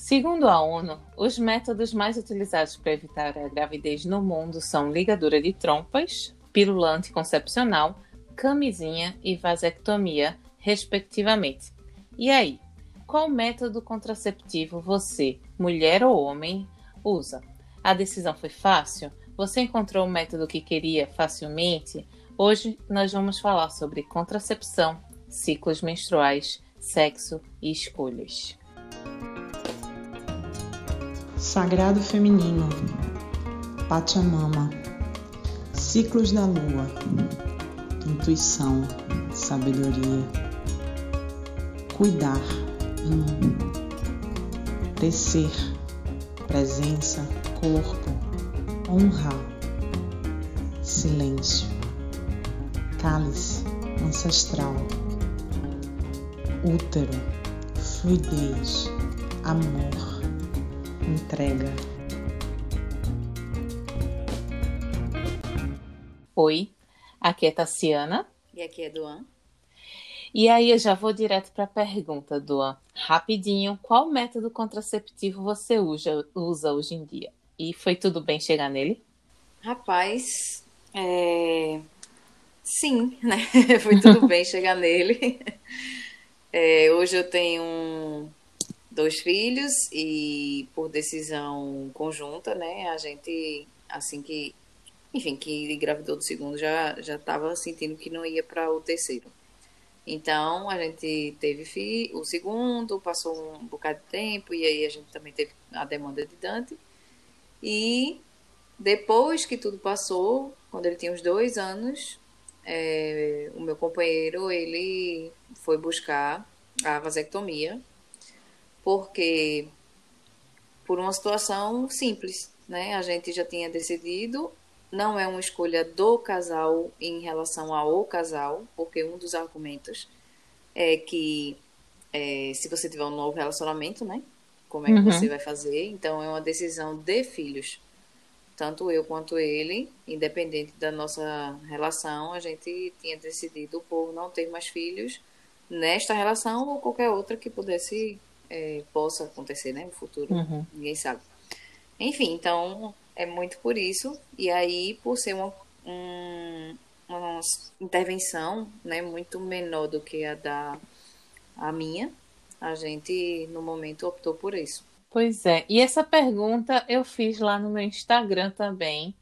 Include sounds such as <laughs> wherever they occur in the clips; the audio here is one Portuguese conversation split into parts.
Segundo a ONU, os métodos mais utilizados para evitar a gravidez no mundo são ligadura de trompas, pílula anticoncepcional, camisinha e vasectomia, respectivamente. E aí, qual método contraceptivo você, mulher ou homem, usa? A decisão foi fácil? Você encontrou o método que queria facilmente? Hoje nós vamos falar sobre contracepção, ciclos menstruais, sexo e escolhas. Sagrado Feminino, Pachamama, Ciclos da Lua, Intuição, Sabedoria, Cuidar, Tecer, Presença, Corpo, Honrar, Silêncio, Cálice, Ancestral, Útero, Fluidez, Amor entrega. Oi, aqui é Tassiana. E aqui é Duan. E aí eu já vou direto para a pergunta, Duan. Rapidinho, qual método contraceptivo você usa, usa hoje em dia? E foi tudo bem chegar nele? Rapaz, é... sim, né? <laughs> foi tudo <laughs> bem chegar nele. É, hoje eu tenho dois filhos e por decisão conjunta, né, a gente assim que, enfim, que engravidou do segundo já já estava sentindo que não ia para o terceiro. Então a gente teve fi, o segundo, passou um bocado de tempo e aí a gente também teve a demanda de Dante. E depois que tudo passou, quando ele tinha uns dois anos, é, o meu companheiro ele foi buscar a vasectomia porque por uma situação simples, né? A gente já tinha decidido, não é uma escolha do casal em relação ao casal, porque um dos argumentos é que é, se você tiver um novo relacionamento, né? Como é que uhum. você vai fazer? Então é uma decisão de filhos. Tanto eu quanto ele, independente da nossa relação, a gente tinha decidido por não ter mais filhos nesta relação ou qualquer outra que pudesse é, possa acontecer, né? No futuro, uhum. ninguém sabe. Enfim, então é muito por isso. E aí, por ser uma, um, uma intervenção né, muito menor do que a da a minha, a gente no momento optou por isso. Pois é. E essa pergunta eu fiz lá no meu Instagram também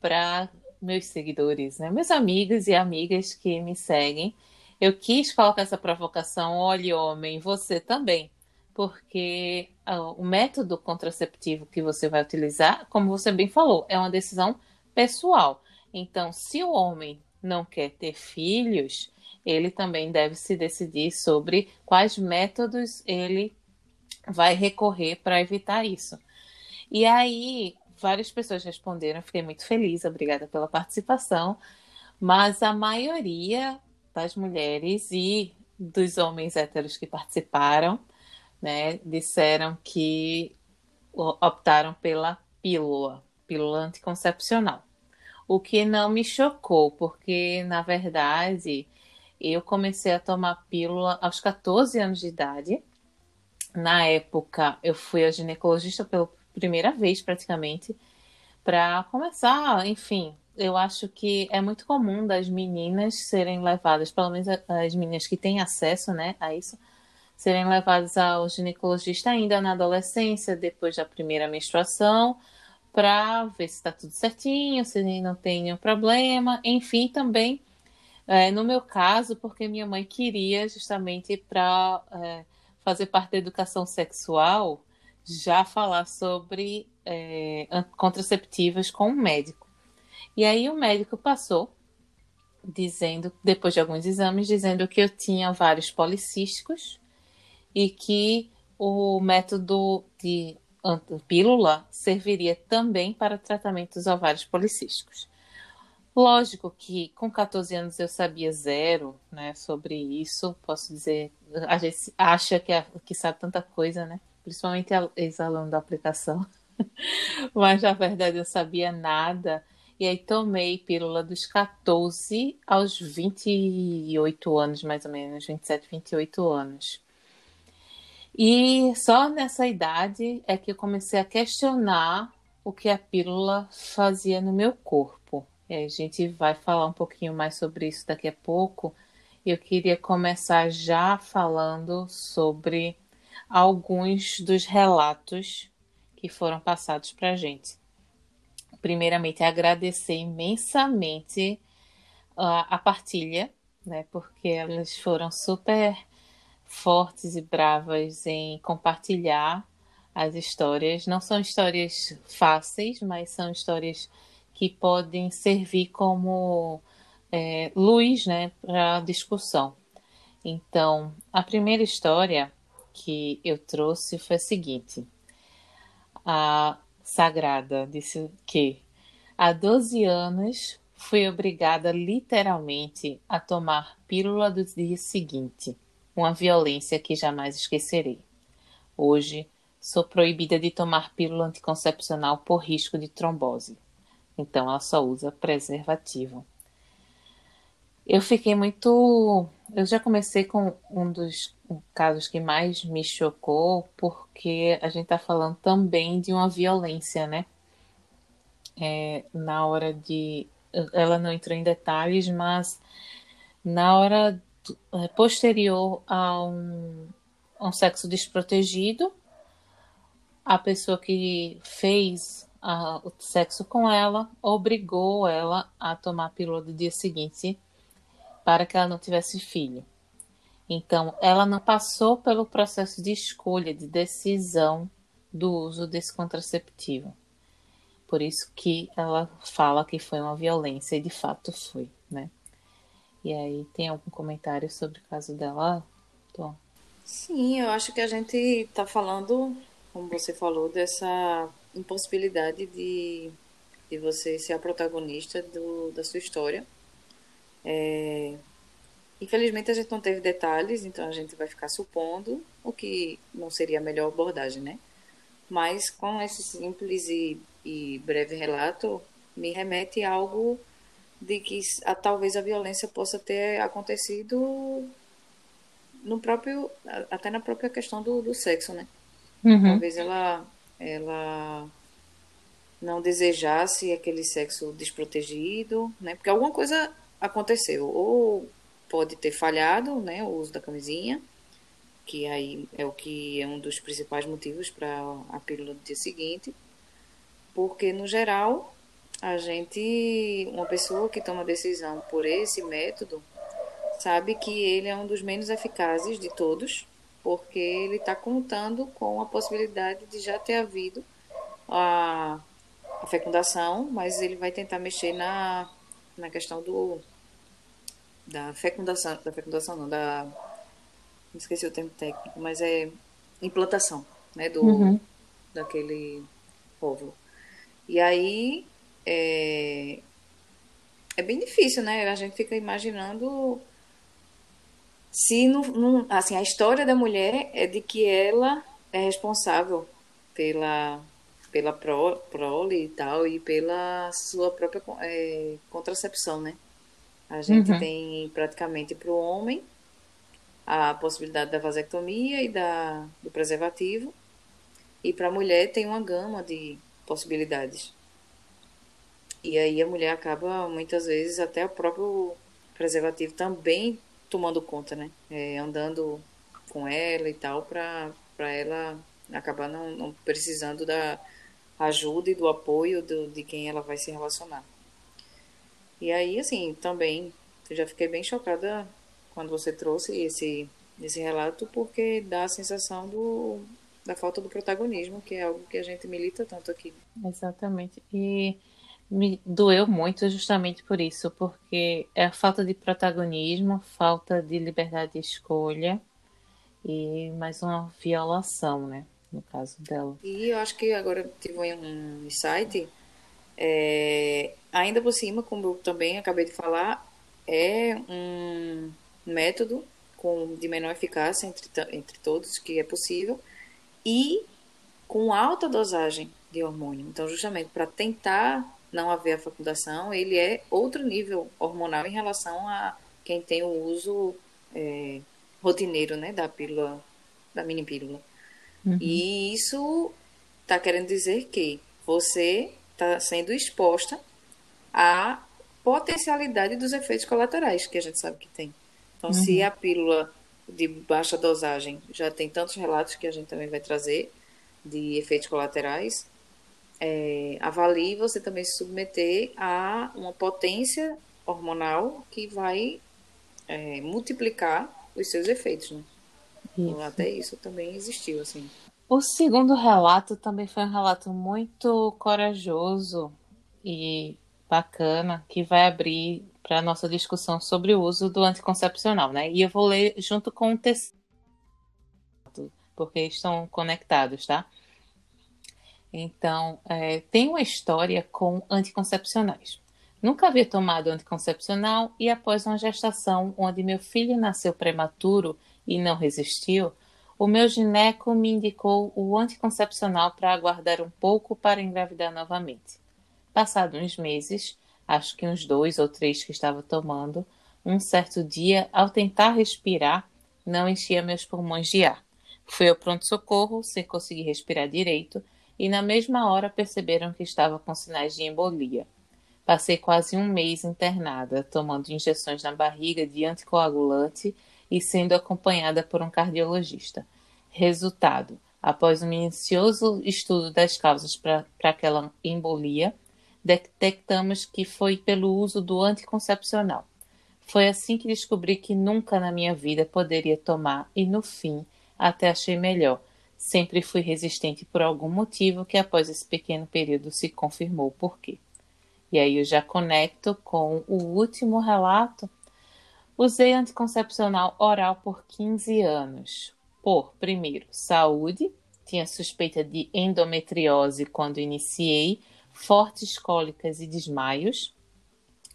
para meus seguidores, né? Meus amigos e amigas que me seguem. Eu quis colocar essa provocação, olhe homem, você também porque uh, o método contraceptivo que você vai utilizar, como você bem falou, é uma decisão pessoal. Então, se o homem não quer ter filhos, ele também deve se decidir sobre quais métodos ele vai recorrer para evitar isso. E aí, várias pessoas responderam, fiquei muito feliz, obrigada pela participação, mas a maioria das mulheres e dos homens héteros que participaram né, disseram que optaram pela pílula, pílula anticoncepcional. O que não me chocou, porque na verdade eu comecei a tomar pílula aos 14 anos de idade. Na época, eu fui a ginecologista pela primeira vez, praticamente, para começar, enfim. Eu acho que é muito comum das meninas serem levadas, pelo menos as meninas que têm acesso né, a isso, serem levados ao ginecologista ainda na adolescência, depois da primeira menstruação, para ver se está tudo certinho, se não tem nenhum problema. Enfim, também, é, no meu caso, porque minha mãe queria justamente para é, fazer parte da educação sexual, já falar sobre é, contraceptivas com um médico. E aí o médico passou dizendo, depois de alguns exames, dizendo que eu tinha vários policísticos e que o método de pílula serviria também para tratamento dos ovários policísticos. Lógico que com 14 anos eu sabia zero né, sobre isso, posso dizer, a gente acha que, que sabe tanta coisa, né? principalmente ex-aluno da aplicação, <laughs> mas na verdade eu sabia nada. E aí tomei pílula dos 14 aos 28 anos, mais ou menos, 27, 28 anos. E só nessa idade é que eu comecei a questionar o que a pílula fazia no meu corpo. E a gente vai falar um pouquinho mais sobre isso daqui a pouco. Eu queria começar já falando sobre alguns dos relatos que foram passados para a gente. Primeiramente, agradecer imensamente a, a partilha, né, porque elas foram super fortes e bravas em compartilhar as histórias. Não são histórias fáceis, mas são histórias que podem servir como é, luz né, para a discussão. Então, a primeira história que eu trouxe foi a seguinte. A Sagrada disse que há 12 anos fui obrigada literalmente a tomar pílula do dia seguinte uma violência que jamais esquecerei. Hoje, sou proibida de tomar pílula anticoncepcional por risco de trombose. Então, ela só usa preservativo. Eu fiquei muito. Eu já comecei com um dos casos que mais me chocou, porque a gente está falando também de uma violência, né? É, na hora de. Ela não entrou em detalhes, mas na hora posterior a um, um sexo desprotegido, a pessoa que fez a, o sexo com ela obrigou ela a tomar a pílula do dia seguinte para que ela não tivesse filho. Então, ela não passou pelo processo de escolha, de decisão do uso desse contraceptivo. Por isso que ela fala que foi uma violência e de fato foi, né? E aí, tem algum comentário sobre o caso dela, Tom? Sim, eu acho que a gente está falando, como você falou, dessa impossibilidade de, de você ser a protagonista do, da sua história. É, infelizmente, a gente não teve detalhes, então a gente vai ficar supondo o que não seria a melhor abordagem, né? Mas com esse simples e, e breve relato, me remete a algo de que a, talvez a violência possa ter acontecido no próprio até na própria questão do, do sexo né? Uhum. talvez ela ela não desejasse aquele sexo desprotegido né? Porque alguma coisa aconteceu. Ou pode ter falhado né? O uso da camisinha que aí é o que é um dos principais motivos para a pílula do dia seguinte. Porque no geral a gente, uma pessoa que toma decisão por esse método, sabe que ele é um dos menos eficazes de todos, porque ele está contando com a possibilidade de já ter havido a, a, fecundação, mas ele vai tentar mexer na, na questão do da fecundação, da fecundação não, da não esqueci o termo técnico, mas é implantação, né, do uhum. daquele óvulo. E aí é, é bem difícil, né? A gente fica imaginando se não, não, assim a história da mulher é de que ela é responsável pela pela pro, prole e tal e pela sua própria é, contracepção, né? A gente uhum. tem praticamente para o homem a possibilidade da vasectomia e da, do preservativo e para a mulher tem uma gama de possibilidades. E aí a mulher acaba, muitas vezes, até o próprio preservativo também tomando conta, né? É, andando com ela e tal, para ela acabar não, não, precisando da ajuda e do apoio do, de quem ela vai se relacionar. E aí, assim, também, eu já fiquei bem chocada quando você trouxe esse, esse relato, porque dá a sensação do, da falta do protagonismo, que é algo que a gente milita tanto aqui. Exatamente. E me doeu muito justamente por isso, porque é a falta de protagonismo, falta de liberdade de escolha e mais uma violação, né? No caso dela. E eu acho que agora tive um insight, é, ainda por cima, como eu também acabei de falar, é um método com, de menor eficácia entre, entre todos, que é possível, e com alta dosagem de hormônio. Então, justamente para tentar não haver a fecundação, ele é outro nível hormonal em relação a quem tem o uso é, rotineiro né, da pílula, da mini pílula. Uhum. E isso está querendo dizer que você está sendo exposta à potencialidade dos efeitos colaterais que a gente sabe que tem. Então, uhum. se a pílula de baixa dosagem já tem tantos relatos que a gente também vai trazer de efeitos colaterais, é, avalie você também se submeter a uma potência hormonal que vai é, multiplicar os seus efeitos, né? Então, até isso também existiu, assim. O segundo relato também foi um relato muito corajoso e bacana que vai abrir para a nossa discussão sobre o uso do anticoncepcional, né? E eu vou ler junto com o texto, porque estão conectados, tá? Então, é, tem uma história com anticoncepcionais. Nunca havia tomado anticoncepcional e após uma gestação onde meu filho nasceu prematuro e não resistiu, o meu gineco me indicou o anticoncepcional para aguardar um pouco para engravidar novamente. Passados uns meses, acho que uns dois ou três que estava tomando, um certo dia, ao tentar respirar, não enchia meus pulmões de ar. Fui ao pronto-socorro sem conseguir respirar direito e na mesma hora perceberam que estava com sinais de embolia. Passei quase um mês internada, tomando injeções na barriga de anticoagulante e sendo acompanhada por um cardiologista. Resultado: após um minucioso estudo das causas para aquela embolia, detectamos que foi pelo uso do anticoncepcional. Foi assim que descobri que nunca na minha vida poderia tomar e, no fim, até achei melhor. Sempre fui resistente por algum motivo que, após esse pequeno período, se confirmou o porquê. E aí eu já conecto com o último relato. Usei anticoncepcional oral por 15 anos. Por, primeiro, saúde. Tinha suspeita de endometriose quando iniciei, fortes cólicas e desmaios.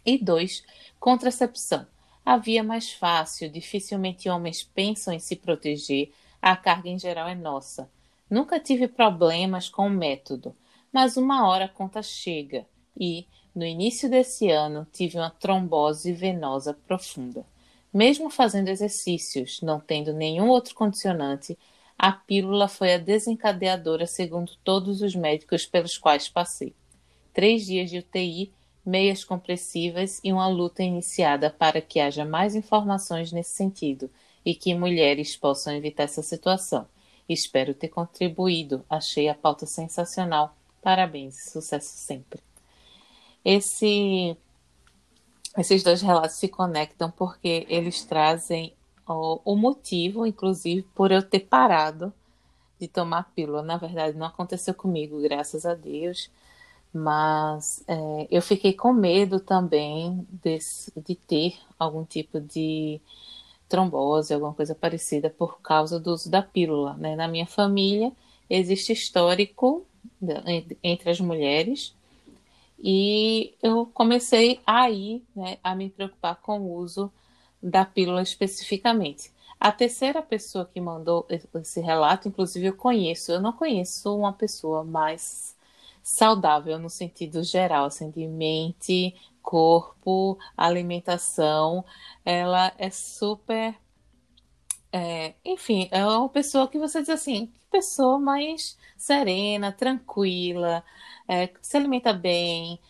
E dois, contracepção. A via mais fácil, dificilmente homens pensam em se proteger, a carga em geral é nossa. Nunca tive problemas com o método, mas uma hora a conta chega e, no início desse ano, tive uma trombose venosa profunda. Mesmo fazendo exercícios, não tendo nenhum outro condicionante, a pílula foi a desencadeadora, segundo todos os médicos pelos quais passei. Três dias de UTI, meias compressivas e uma luta iniciada para que haja mais informações nesse sentido e que mulheres possam evitar essa situação. Espero ter contribuído. Achei a pauta sensacional. Parabéns, sucesso sempre. Esse, esses dois relatos se conectam porque eles trazem o, o motivo, inclusive, por eu ter parado de tomar pílula. Na verdade, não aconteceu comigo, graças a Deus, mas é, eu fiquei com medo também de ter algum tipo de trombose, alguma coisa parecida, por causa do uso da pílula. Né? Na minha família, existe histórico entre as mulheres e eu comecei aí né, a me preocupar com o uso da pílula especificamente. A terceira pessoa que mandou esse relato, inclusive eu conheço, eu não conheço uma pessoa mais saudável no sentido geral, assim, de mente, corpo, alimentação. Ela é super. É, enfim, é uma pessoa que você diz assim, que pessoa mais serena, tranquila, é, se alimenta bem,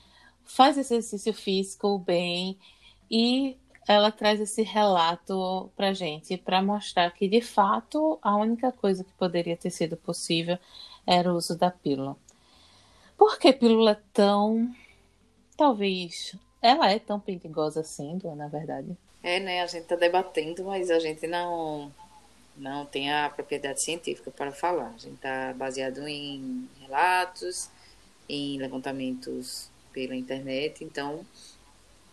faz exercício físico bem e ela traz esse relato para gente para mostrar que de fato a única coisa que poderia ter sido possível era o uso da pílula. Por que pílula é tão talvez ela é tão perigosa assim, na verdade? É, né? A gente está debatendo, mas a gente não não tem a propriedade científica para falar. A gente está baseado em relatos em levantamentos pela internet, então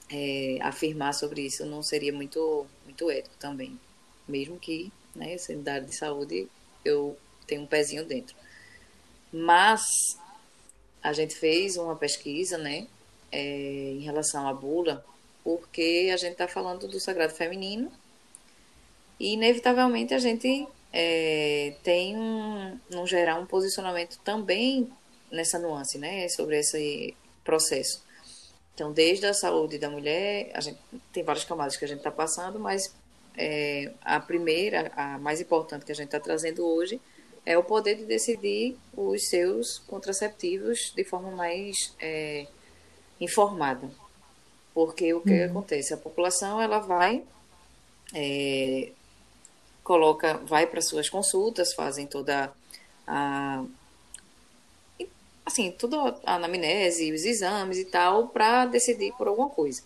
é, afirmar sobre isso não seria muito, muito ético também. Mesmo que, né, área de saúde, eu tenho um pezinho dentro. Mas a gente fez uma pesquisa, né, é, em relação à bula, porque a gente está falando do sagrado feminino e, inevitavelmente, a gente é, tem, um, no geral, um posicionamento também nessa nuance, né, sobre esse processo. Então, desde a saúde da mulher, a gente tem várias camadas que a gente está passando, mas é, a primeira, a mais importante que a gente está trazendo hoje, é o poder de decidir os seus contraceptivos de forma mais é, informada. Porque o que uhum. acontece? A população ela vai, é, coloca, vai para suas consultas, fazem toda a assim, tudo a anamnese, os exames e tal, para decidir por alguma coisa.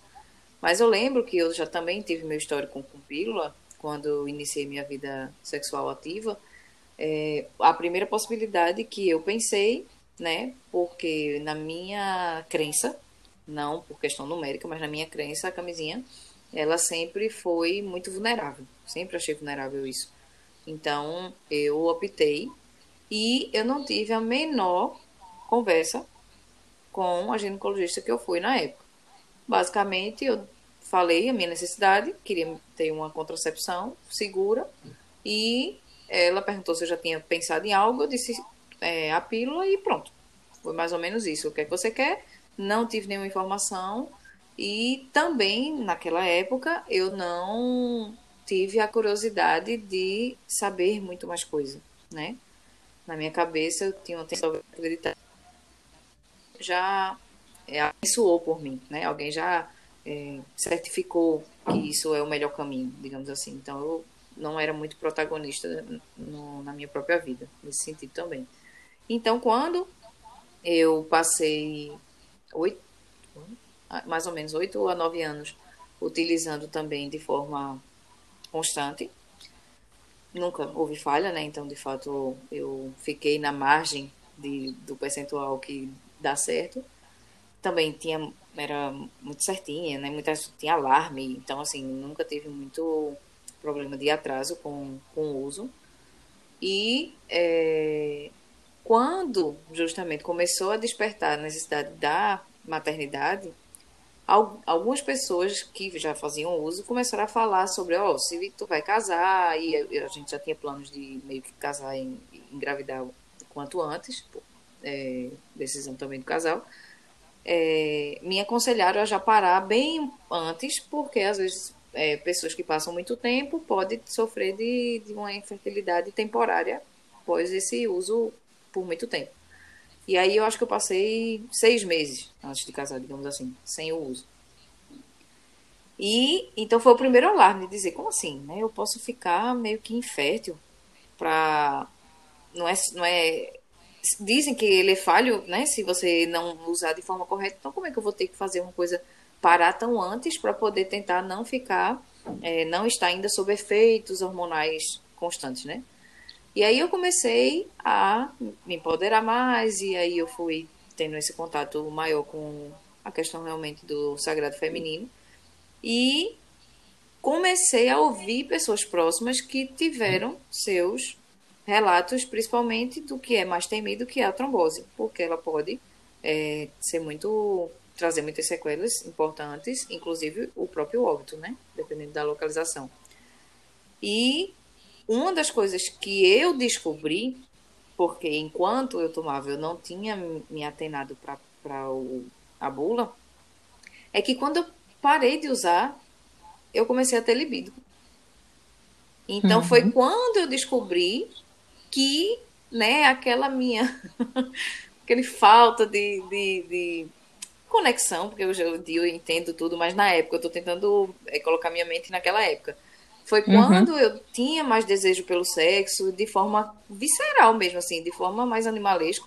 Mas eu lembro que eu já também tive meu histórico com pílula, quando iniciei minha vida sexual ativa. É, a primeira possibilidade que eu pensei, né, porque na minha crença, não por questão numérica, mas na minha crença, a camisinha, ela sempre foi muito vulnerável. Sempre achei vulnerável isso. Então, eu optei e eu não tive a menor conversa com a ginecologista que eu fui na época. Basicamente, eu falei a minha necessidade, queria ter uma contracepção segura e ela perguntou se eu já tinha pensado em algo, eu disse é, a pílula e pronto. Foi mais ou menos isso. O que é que você quer? Não tive nenhuma informação e também naquela época eu não tive a curiosidade de saber muito mais coisa, né? Na minha cabeça eu tinha uma tensão de já é, suou por mim, né? Alguém já é, certificou que isso é o melhor caminho, digamos assim. Então eu não era muito protagonista no, na minha própria vida, nesse sentido também. Então quando eu passei oito, mais ou menos oito a nove anos utilizando também de forma constante, nunca houve falha, né? Então de fato eu fiquei na margem de, do percentual que dar certo. Também tinha era muito certinha, né? Muitas tinha alarme, então assim, nunca teve muito problema de atraso com, com o uso. E é, quando justamente começou a despertar a necessidade da maternidade, algumas pessoas que já faziam uso começaram a falar sobre, ó, oh, se tu vai casar, e a gente já tinha planos de meio que casar e engravidar o quanto antes, é, decisão também do casal, é, me aconselharam a já parar bem antes, porque às vezes é, pessoas que passam muito tempo podem sofrer de, de uma infertilidade temporária após esse uso por muito tempo. E aí eu acho que eu passei seis meses antes de casar, digamos assim, sem o uso. E então foi o primeiro alarme de dizer, como assim, né? Eu posso ficar meio que infértil para não é não é dizem que ele é falho, né? Se você não usar de forma correta, então como é que eu vou ter que fazer uma coisa parar tão antes para poder tentar não ficar, é, não estar ainda sob efeitos hormonais constantes, né? E aí eu comecei a me empoderar mais e aí eu fui tendo esse contato maior com a questão realmente do sagrado feminino e comecei a ouvir pessoas próximas que tiveram seus relatos, principalmente do que é mais temido, que é a trombose, porque ela pode é, ser muito trazer muitas sequelas importantes, inclusive o próprio óbito, né? Dependendo da localização. E uma das coisas que eu descobri, porque enquanto eu tomava eu não tinha me atenado para a bula, é que quando eu parei de usar, eu comecei a ter libido. Então uhum. foi quando eu descobri que, né, aquela minha, <laughs> aquele falta de, de, de, conexão, porque hoje em dia eu entendo tudo, mas na época eu estou tentando é, colocar minha mente naquela época. Foi uhum. quando uhum. eu tinha mais desejo pelo sexo, de forma visceral mesmo, assim, de forma mais animalesca.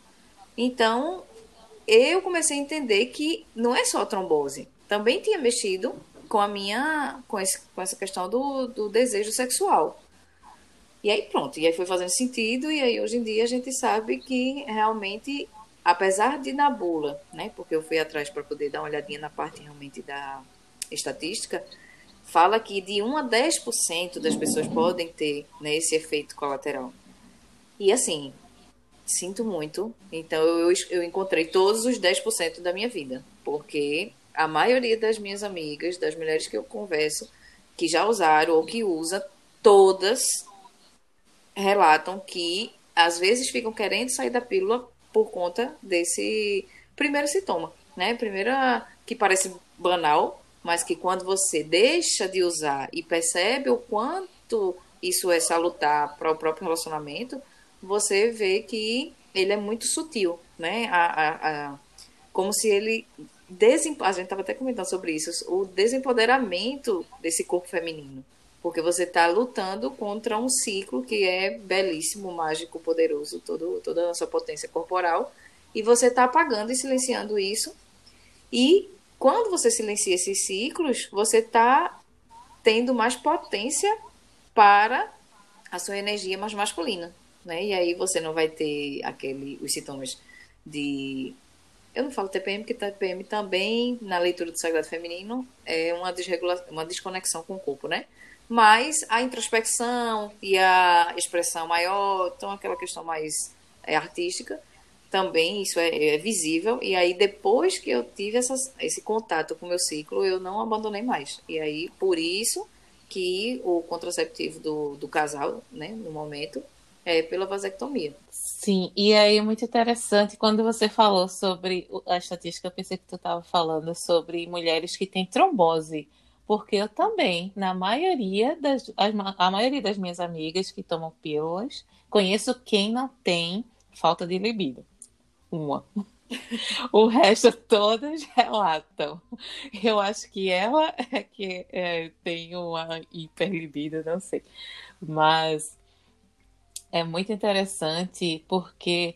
Então, eu comecei a entender que não é só a trombose. Também tinha mexido com a minha, com, esse, com essa questão do, do desejo sexual. E aí pronto, e aí foi fazendo sentido, e aí hoje em dia a gente sabe que realmente, apesar de na bula, né, porque eu fui atrás para poder dar uma olhadinha na parte realmente da estatística, fala que de 1 a 10% das pessoas podem ter né, esse efeito colateral. E assim, sinto muito, então eu, eu encontrei todos os 10% da minha vida, porque a maioria das minhas amigas, das mulheres que eu converso, que já usaram ou que usa, todas relatam que às vezes ficam querendo sair da pílula por conta desse primeiro sintoma, né? Primeira que parece banal, mas que quando você deixa de usar e percebe o quanto isso é salutar para o próprio relacionamento, você vê que ele é muito sutil, né? A, a, a como se ele desem... a gente estava até comentando sobre isso, o desempoderamento desse corpo feminino, porque você está lutando contra um ciclo que é belíssimo, mágico, poderoso, todo, toda a sua potência corporal, e você está apagando e silenciando isso. E quando você silencia esses ciclos, você está tendo mais potência para a sua energia mais masculina, né? E aí você não vai ter aquele os sintomas de eu não falo TPM, porque TPM também, na leitura do Sagrado Feminino, é uma, desregula... uma desconexão com o corpo, né? Mas a introspecção e a expressão maior, então aquela questão mais é, artística, também isso é, é, visível. E aí, depois que eu tive essas, esse contato com o meu ciclo, eu não abandonei mais. E aí, por isso que o contraceptivo do, do casal, né, no momento, é pela vasectomia. Sim, e aí é muito interessante quando você falou sobre a estatística, eu pensei que tu estava falando sobre mulheres que têm trombose, porque eu também, na maioria das a maioria das minhas amigas que tomam pílulas, conheço quem não tem falta de libido uma. <laughs> O resto todas <laughs> relatam. Eu acho que ela é que é, tem uma hiperlibido, não sei. Mas é muito interessante porque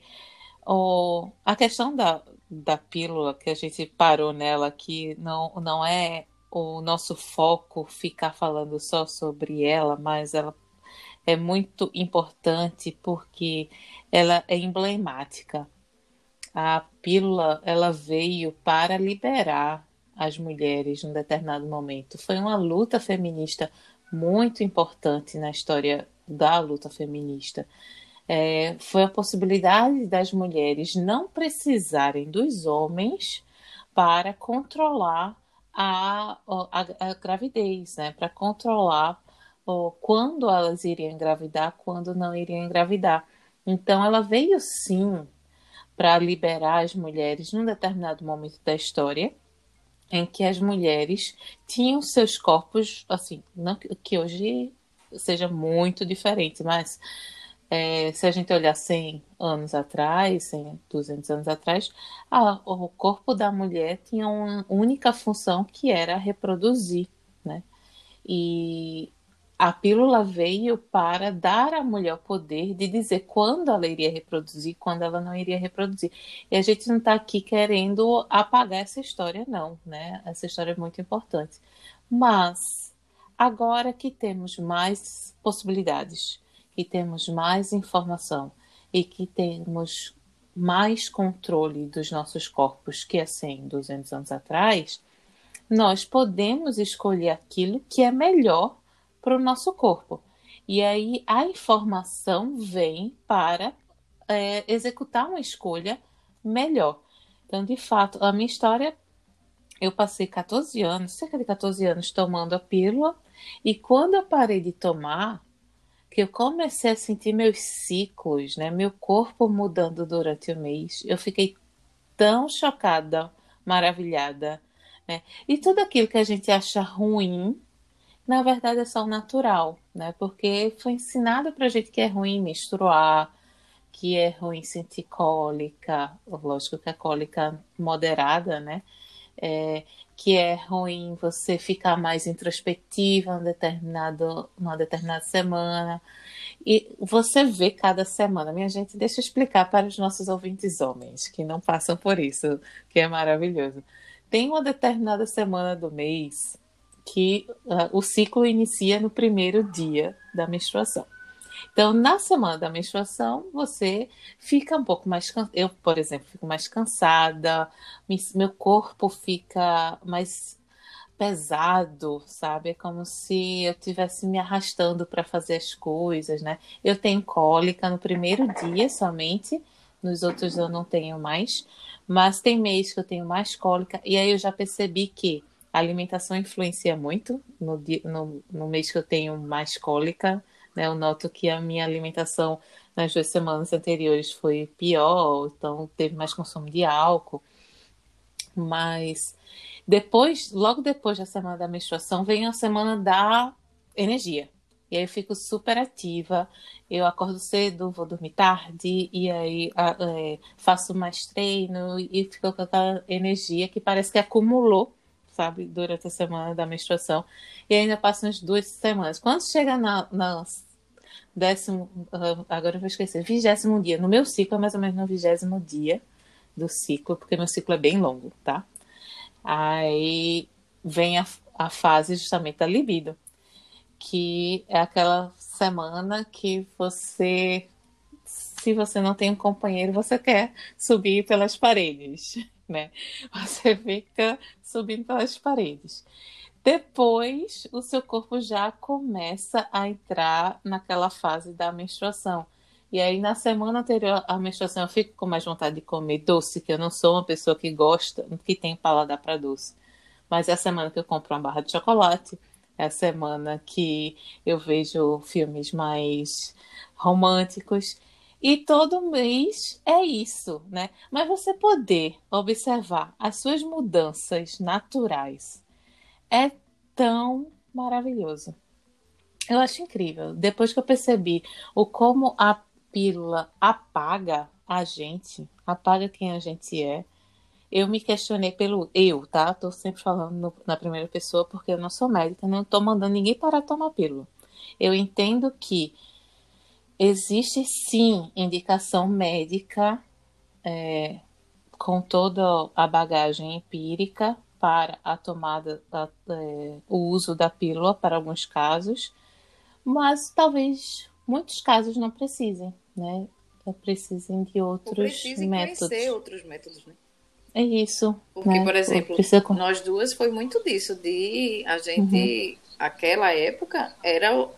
o, a questão da, da pílula que a gente parou nela, que não, não é o nosso foco ficar falando só sobre ela, mas ela é muito importante porque ela é emblemática a pílula ela veio para liberar as mulheres num determinado momento. Foi uma luta feminista muito importante na história da luta feminista. É, foi a possibilidade das mulheres não precisarem dos homens para controlar a, a, a gravidez, né? para controlar quando elas iriam engravidar, quando não iriam engravidar. Então, ela veio sim para liberar as mulheres num determinado momento da história em que as mulheres tinham seus corpos, assim, não que hoje seja muito diferente, mas é, se a gente olhar 100 anos atrás, 100, 200 anos atrás, a, o corpo da mulher tinha uma única função que era reproduzir, né? E a pílula veio para dar à mulher o poder de dizer quando ela iria reproduzir, quando ela não iria reproduzir. E a gente não está aqui querendo apagar essa história, não, né? Essa história é muito importante. Mas agora que temos mais possibilidades, que temos mais informação e que temos mais controle dos nossos corpos que há 100, 200 anos atrás, nós podemos escolher aquilo que é melhor para o nosso corpo. E aí a informação vem para é, executar uma escolha melhor. Então, de fato, a minha história, eu passei 14 anos, cerca de 14 anos tomando a pílula, e quando eu parei de tomar, que eu comecei a sentir meus ciclos, né, meu corpo mudando durante o mês, eu fiquei tão chocada, maravilhada, né? E tudo aquilo que a gente acha ruim, na verdade é só o natural, né? Porque foi ensinado pra gente que é ruim menstruar, que é ruim sentir cólica, lógico que a cólica moderada, né? É, que é ruim você ficar mais introspectiva um determinado, numa determinada semana. E você vê cada semana. Minha gente, deixa eu explicar para os nossos ouvintes homens que não passam por isso, que é maravilhoso. Tem uma determinada semana do mês que uh, o ciclo inicia no primeiro dia da menstruação. Então, na semana da menstruação, você fica um pouco mais. Eu, por exemplo, fico mais cansada, meu corpo fica mais pesado, sabe? É como se eu estivesse me arrastando para fazer as coisas, né? Eu tenho cólica no primeiro dia somente, nos outros eu não tenho mais, mas tem mês que eu tenho mais cólica, e aí eu já percebi que a alimentação influencia muito. No, no, no mês que eu tenho mais cólica, né, eu noto que a minha alimentação nas duas semanas anteriores foi pior, então teve mais consumo de álcool. Mas depois, logo depois da semana da menstruação, vem a semana da energia. E aí eu fico super ativa. Eu acordo cedo, vou dormir tarde, e aí é, faço mais treino e fico com aquela energia que parece que acumulou, sabe, durante a semana da menstruação. E ainda passo umas duas semanas. Quando chega na, na décimo, agora eu vou esquecer, vigésimo dia, no meu ciclo é mais ou menos no vigésimo dia do ciclo, porque meu ciclo é bem longo, tá? Aí vem a, a fase justamente da libido que é aquela semana que você, se você não tem um companheiro, você quer subir pelas paredes, <laughs> né? Você fica subindo pelas paredes. Depois, o seu corpo já começa a entrar naquela fase da menstruação. E aí, na semana anterior à menstruação, eu fico com mais vontade de comer doce, que eu não sou uma pessoa que gosta, que tem paladar para doce. Mas é a semana que eu compro uma barra de chocolate, é a semana que eu vejo filmes mais românticos. E todo mês é isso, né? Mas você poder observar as suas mudanças naturais é tão maravilhoso. Eu acho incrível. Depois que eu percebi o como a pílula apaga a gente, apaga quem a gente é, eu me questionei pelo eu, tá? Tô sempre falando no, na primeira pessoa porque eu não sou médica, não tô mandando ninguém parar de tomar pílula. Eu entendo que existe sim indicação médica é, com toda a bagagem empírica para a tomada, a, é, o uso da pílula para alguns casos, mas talvez muitos casos não precisem, né? Precisem de outros precisem métodos. conhecer outros métodos, né? É isso. Porque, né? por exemplo, Precisa... nós duas foi muito disso, de a gente, uhum. aquela época, era.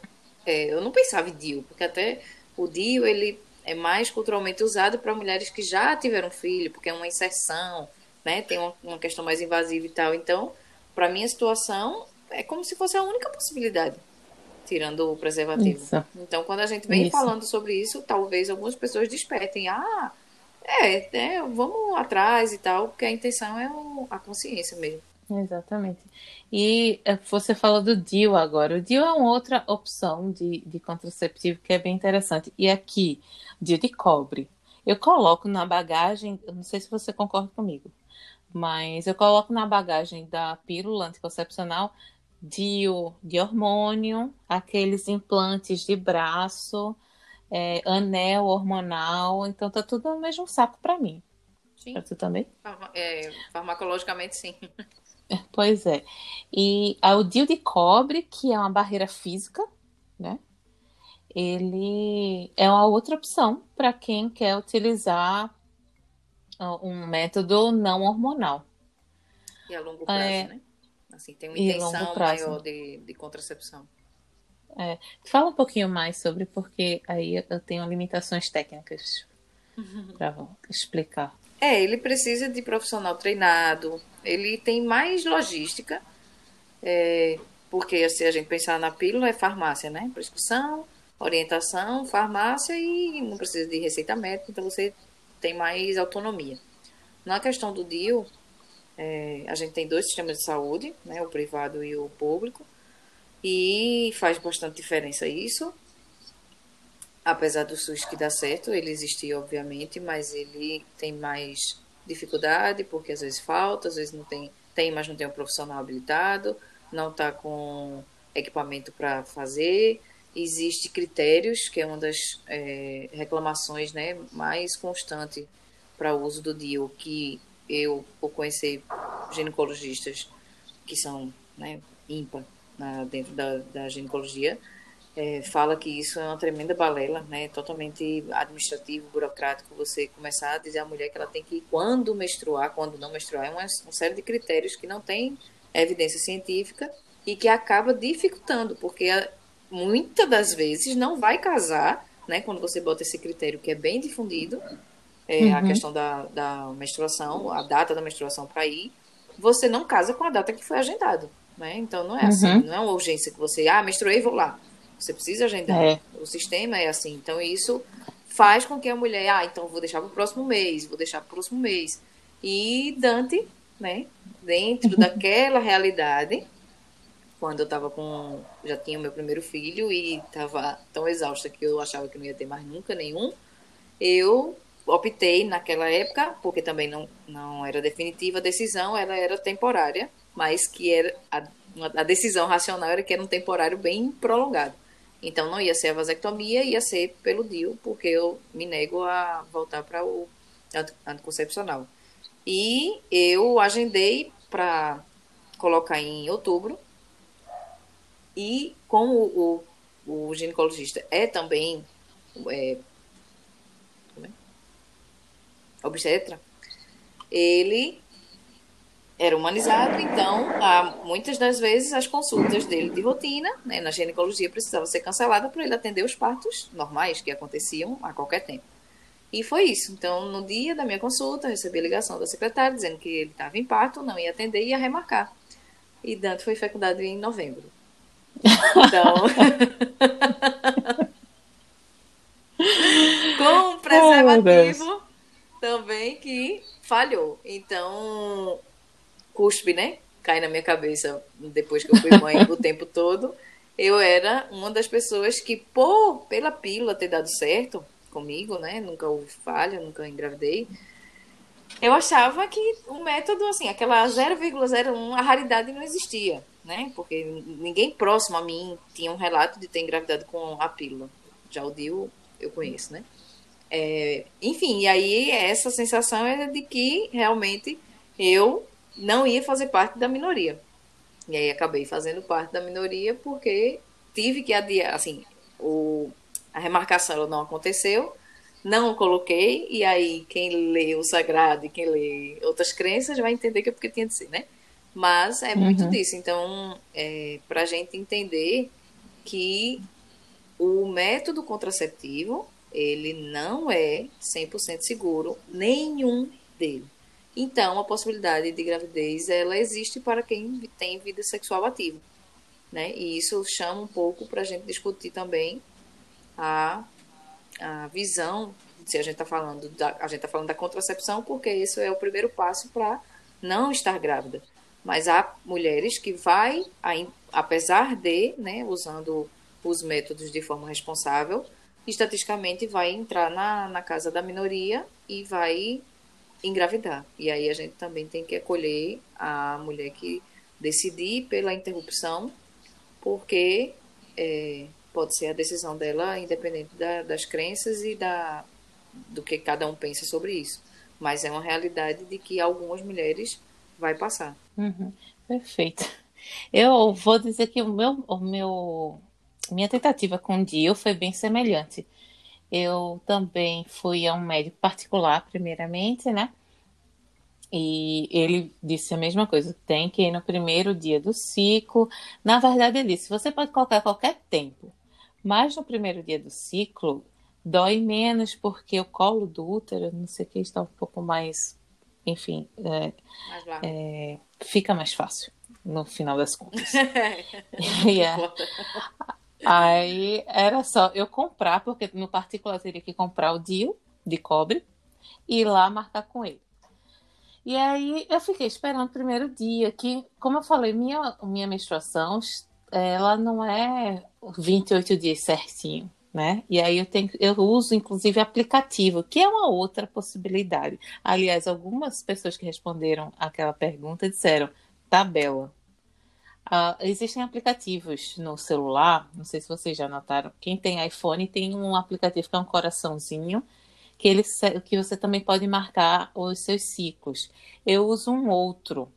É, eu não pensava em DIU, porque até o DIU ele é mais culturalmente usado para mulheres que já tiveram filho, porque é uma inserção, né? Tem uma, uma questão mais invasiva e tal. Então, para minha situação, é como se fosse a única possibilidade, tirando o preservativo. Isso. Então, quando a gente vem isso. falando sobre isso, talvez algumas pessoas despertem. Ah, é, é, vamos atrás e tal, porque a intenção é o, a consciência mesmo. Exatamente. E é, você falou do DIU agora. O DIU é uma outra opção de, de contraceptivo que é bem interessante. E aqui, DIU de cobre. Eu coloco na bagagem, não sei se você concorda comigo, mas eu coloco na bagagem da pílula anticoncepcional DIU de hormônio, aqueles implantes de braço, é, anel hormonal, então tá tudo no mesmo saco para mim. Sim. Pra tu também? É, farmacologicamente, sim. <laughs> Pois é. E o DIU de cobre, que é uma barreira física, né? Ele é uma outra opção para quem quer utilizar um método não hormonal. E a longo prazo, é... né? Assim, tem uma intenção maior de, de contracepção. É, fala um pouquinho mais sobre, porque aí eu tenho limitações técnicas <laughs> uhum. para explicar. É, ele precisa de profissional treinado, ele tem mais logística, é, porque se a gente pensar na pílula, é farmácia, né? Prescrição, orientação, farmácia e não precisa de receita médica, então você tem mais autonomia. Na questão do DIU, é, a gente tem dois sistemas de saúde, né, o privado e o público. E faz bastante diferença isso. Apesar do SUS que dá certo, ele existia, obviamente, mas ele tem mais dificuldade, porque às vezes falta, às vezes não tem, tem, mas não tem um profissional habilitado, não está com equipamento para fazer. Existe critérios, que é uma das é, reclamações né, mais constante para o uso do DIU, que eu, por conhecer ginecologistas que são né, ímpar, na, dentro da, da ginecologia, é, fala que isso é uma tremenda balela, né? Totalmente administrativo, burocrático. Você começar a dizer à mulher que ela tem que, quando menstruar, quando não menstruar, é uma, uma série de critérios que não tem evidência científica e que acaba dificultando, porque muitas das vezes não vai casar, né? Quando você bota esse critério que é bem difundido, é, uhum. a questão da, da menstruação, a data da menstruação para ir, você não casa com a data que foi agendado. Né? Então não é assim, uhum. não é uma urgência que você, ah, menstruei, vou lá. Você precisa agendar. É. O sistema é assim. Então isso faz com que a mulher, ah, então vou deixar para o próximo mês, vou deixar para o próximo mês. E Dante, né, dentro daquela realidade, quando eu estava com. Já tinha meu primeiro filho e estava tão exausta que eu achava que não ia ter mais nunca nenhum. Eu optei naquela época, porque também não, não era definitiva a decisão, ela era temporária, mas que era a, a decisão racional era que era um temporário bem prolongado. Então não ia ser a vasectomia, ia ser pelo DIU, porque eu me nego a voltar para o anticoncepcional. E eu agendei para colocar em outubro. E como o, o ginecologista é também é, é? obstetra, ele era humanizado, então, há, muitas das vezes, as consultas dele de rotina, né, na ginecologia, precisavam ser canceladas para ele atender os partos normais que aconteciam a qualquer tempo. E foi isso. Então, no dia da minha consulta, recebi a ligação da secretária dizendo que ele estava em parto, não ia atender e ia remarcar. E Dante foi fecundado em novembro. Então. <laughs> com um preservativo também que falhou. Então, cuspe, né? Cai na minha cabeça depois que eu fui mãe o tempo todo. Eu era uma das pessoas que, por pela pílula ter dado certo comigo, né? Nunca houve falha, nunca engravidei. Eu achava que o método, assim, aquela 0,01, a raridade não existia, né? Porque ninguém próximo a mim tinha um relato de ter engravidado com a pílula. Já o Dio eu conheço, né? É, enfim, e aí essa sensação é de que realmente eu não ia fazer parte da minoria. E aí acabei fazendo parte da minoria porque tive que adiar, assim, o, a remarcação não aconteceu, não coloquei, e aí quem lê o sagrado e quem lê outras crenças vai entender que é porque tinha de ser, né? Mas é muito uhum. disso. Então, é, para a gente entender que o método contraceptivo, ele não é 100% seguro, nenhum dele. Então, a possibilidade de gravidez, ela existe para quem tem vida sexual ativa. Né? E isso chama um pouco para a gente discutir também a, a visão, se a gente está falando, da, a gente está falando da contracepção, porque isso é o primeiro passo para não estar grávida. Mas há mulheres que vai, apesar de, né, usando os métodos de forma responsável, estatisticamente vai entrar na, na casa da minoria e vai engravidar. E aí a gente também tem que acolher a mulher que decidir pela interrupção, porque é, pode ser a decisão dela independente da, das crenças e da, do que cada um pensa sobre isso. Mas é uma realidade de que algumas mulheres vai passar. Uhum, perfeito. Eu vou dizer que o meu, o meu, minha tentativa com o Dio foi bem semelhante. Eu também fui a um médico particular, primeiramente, né? E ele disse a mesma coisa, tem que ir no primeiro dia do ciclo. Na verdade, ele disse: você pode colocar qualquer tempo, mas no primeiro dia do ciclo dói menos porque o colo do útero, não sei o que, está um pouco mais. Enfim, é, é, fica mais fácil no final das contas. <laughs> <laughs> yeah. Aí era só eu comprar, porque no particular teria que comprar o DIL de cobre e ir lá marcar com ele. E aí eu fiquei esperando o primeiro dia, que, como eu falei, minha, minha menstruação, ela não é 28 dias certinho, né? E aí eu tenho, eu uso inclusive aplicativo, que é uma outra possibilidade. Aliás, algumas pessoas que responderam aquela pergunta disseram tabela. Uh, existem aplicativos no celular, não sei se vocês já notaram. Quem tem iPhone tem um aplicativo que é um coraçãozinho, que, ele, que você também pode marcar os seus ciclos. Eu uso um outro,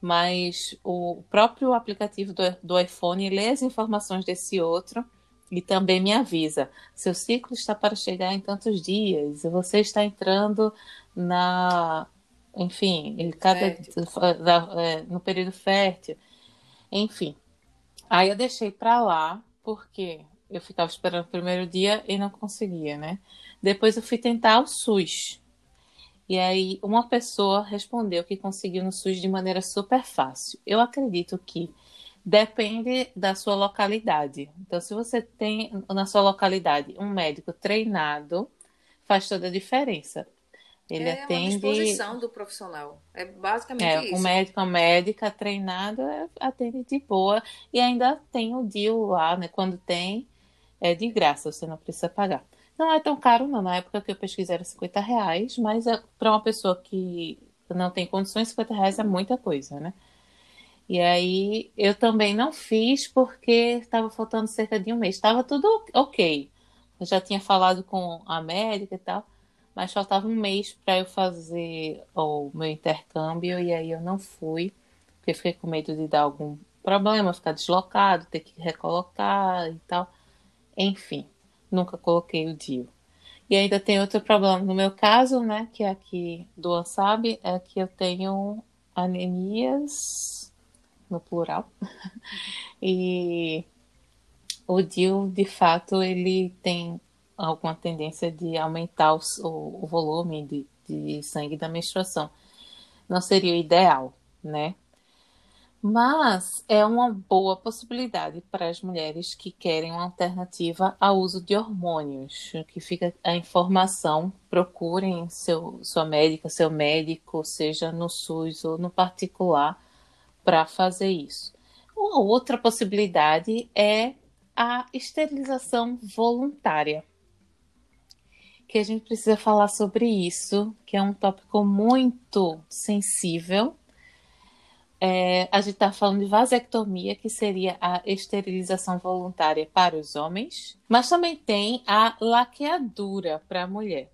mas o próprio aplicativo do, do iPhone lê as informações desse outro e também me avisa: seu ciclo está para chegar em tantos dias, e você está entrando na. Enfim, cada, é, no período fértil. Enfim. Aí eu deixei para lá, porque eu ficava esperando o primeiro dia e não conseguia, né? Depois eu fui tentar o SUS. E aí uma pessoa respondeu que conseguiu no SUS de maneira super fácil. Eu acredito que depende da sua localidade. Então, se você tem na sua localidade um médico treinado, faz toda a diferença. Ele é atende. uma disposição do profissional. É basicamente É, isso. o médico, a médica treinada atende de boa. E ainda tem o deal lá, né? Quando tem, é de graça, você não precisa pagar. Não é tão caro, não. Na época que eu pesquisei era 50 reais, mas é, para uma pessoa que não tem condições, 50 reais é muita coisa, né? E aí eu também não fiz porque estava faltando cerca de um mês. Estava tudo ok. Eu já tinha falado com a médica e tal, mas faltava um mês para eu fazer o meu intercâmbio e aí eu não fui, porque fiquei com medo de dar algum problema, ficar deslocado, ter que recolocar e tal. Enfim, nunca coloquei o DIU. E ainda tem outro problema no meu caso, né, que é aqui do sabe, é que eu tenho anemias no plural. e o DIU, de fato, ele tem alguma tendência de aumentar o, o volume de, de sangue da menstruação. Não seria o ideal, né? Mas é uma boa possibilidade para as mulheres que querem uma alternativa ao uso de hormônios. Que fica a informação, procurem seu, sua médica, seu médico, seja no SUS ou no particular, para fazer isso. Uma outra possibilidade é a esterilização voluntária. Que a gente precisa falar sobre isso, que é um tópico muito sensível é, a gente está falando de vasectomia, que seria a esterilização voluntária para os homens, mas também tem a laqueadura para a mulher.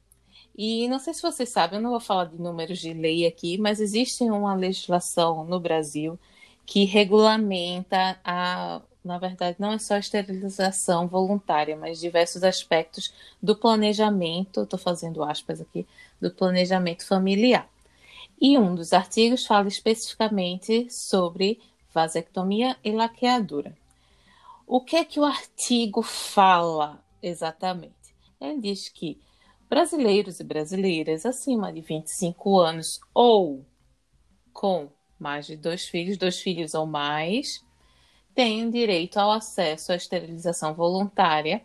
E não sei se vocês sabem, eu não vou falar de números de lei aqui, mas existe uma legislação no Brasil que regulamenta a, na verdade, não é só a esterilização voluntária, mas diversos aspectos do planejamento, estou fazendo aspas aqui, do planejamento familiar. E um dos artigos fala especificamente sobre vasectomia e laqueadura. O que é que o artigo fala exatamente? Ele diz que brasileiros e brasileiras acima de 25 anos ou com mais de dois filhos, dois filhos ou mais, têm direito ao acesso à esterilização voluntária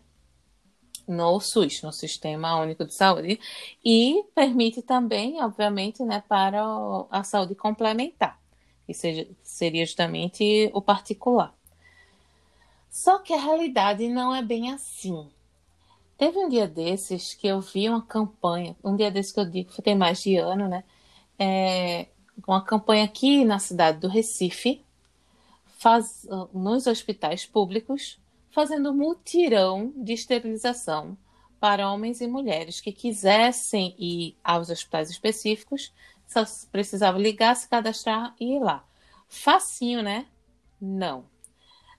no SUS, no Sistema Único de Saúde, e permite também, obviamente, né, para a saúde complementar, que seja, seria justamente o particular. Só que a realidade não é bem assim. Teve um dia desses que eu vi uma campanha, um dia desses que eu digo tem mais de ano, né? É, uma campanha aqui na cidade do Recife, faz, nos hospitais públicos, fazendo mutirão de esterilização para homens e mulheres que quisessem ir aos hospitais específicos, só precisavam ligar, se cadastrar e ir lá. Facinho, né? Não.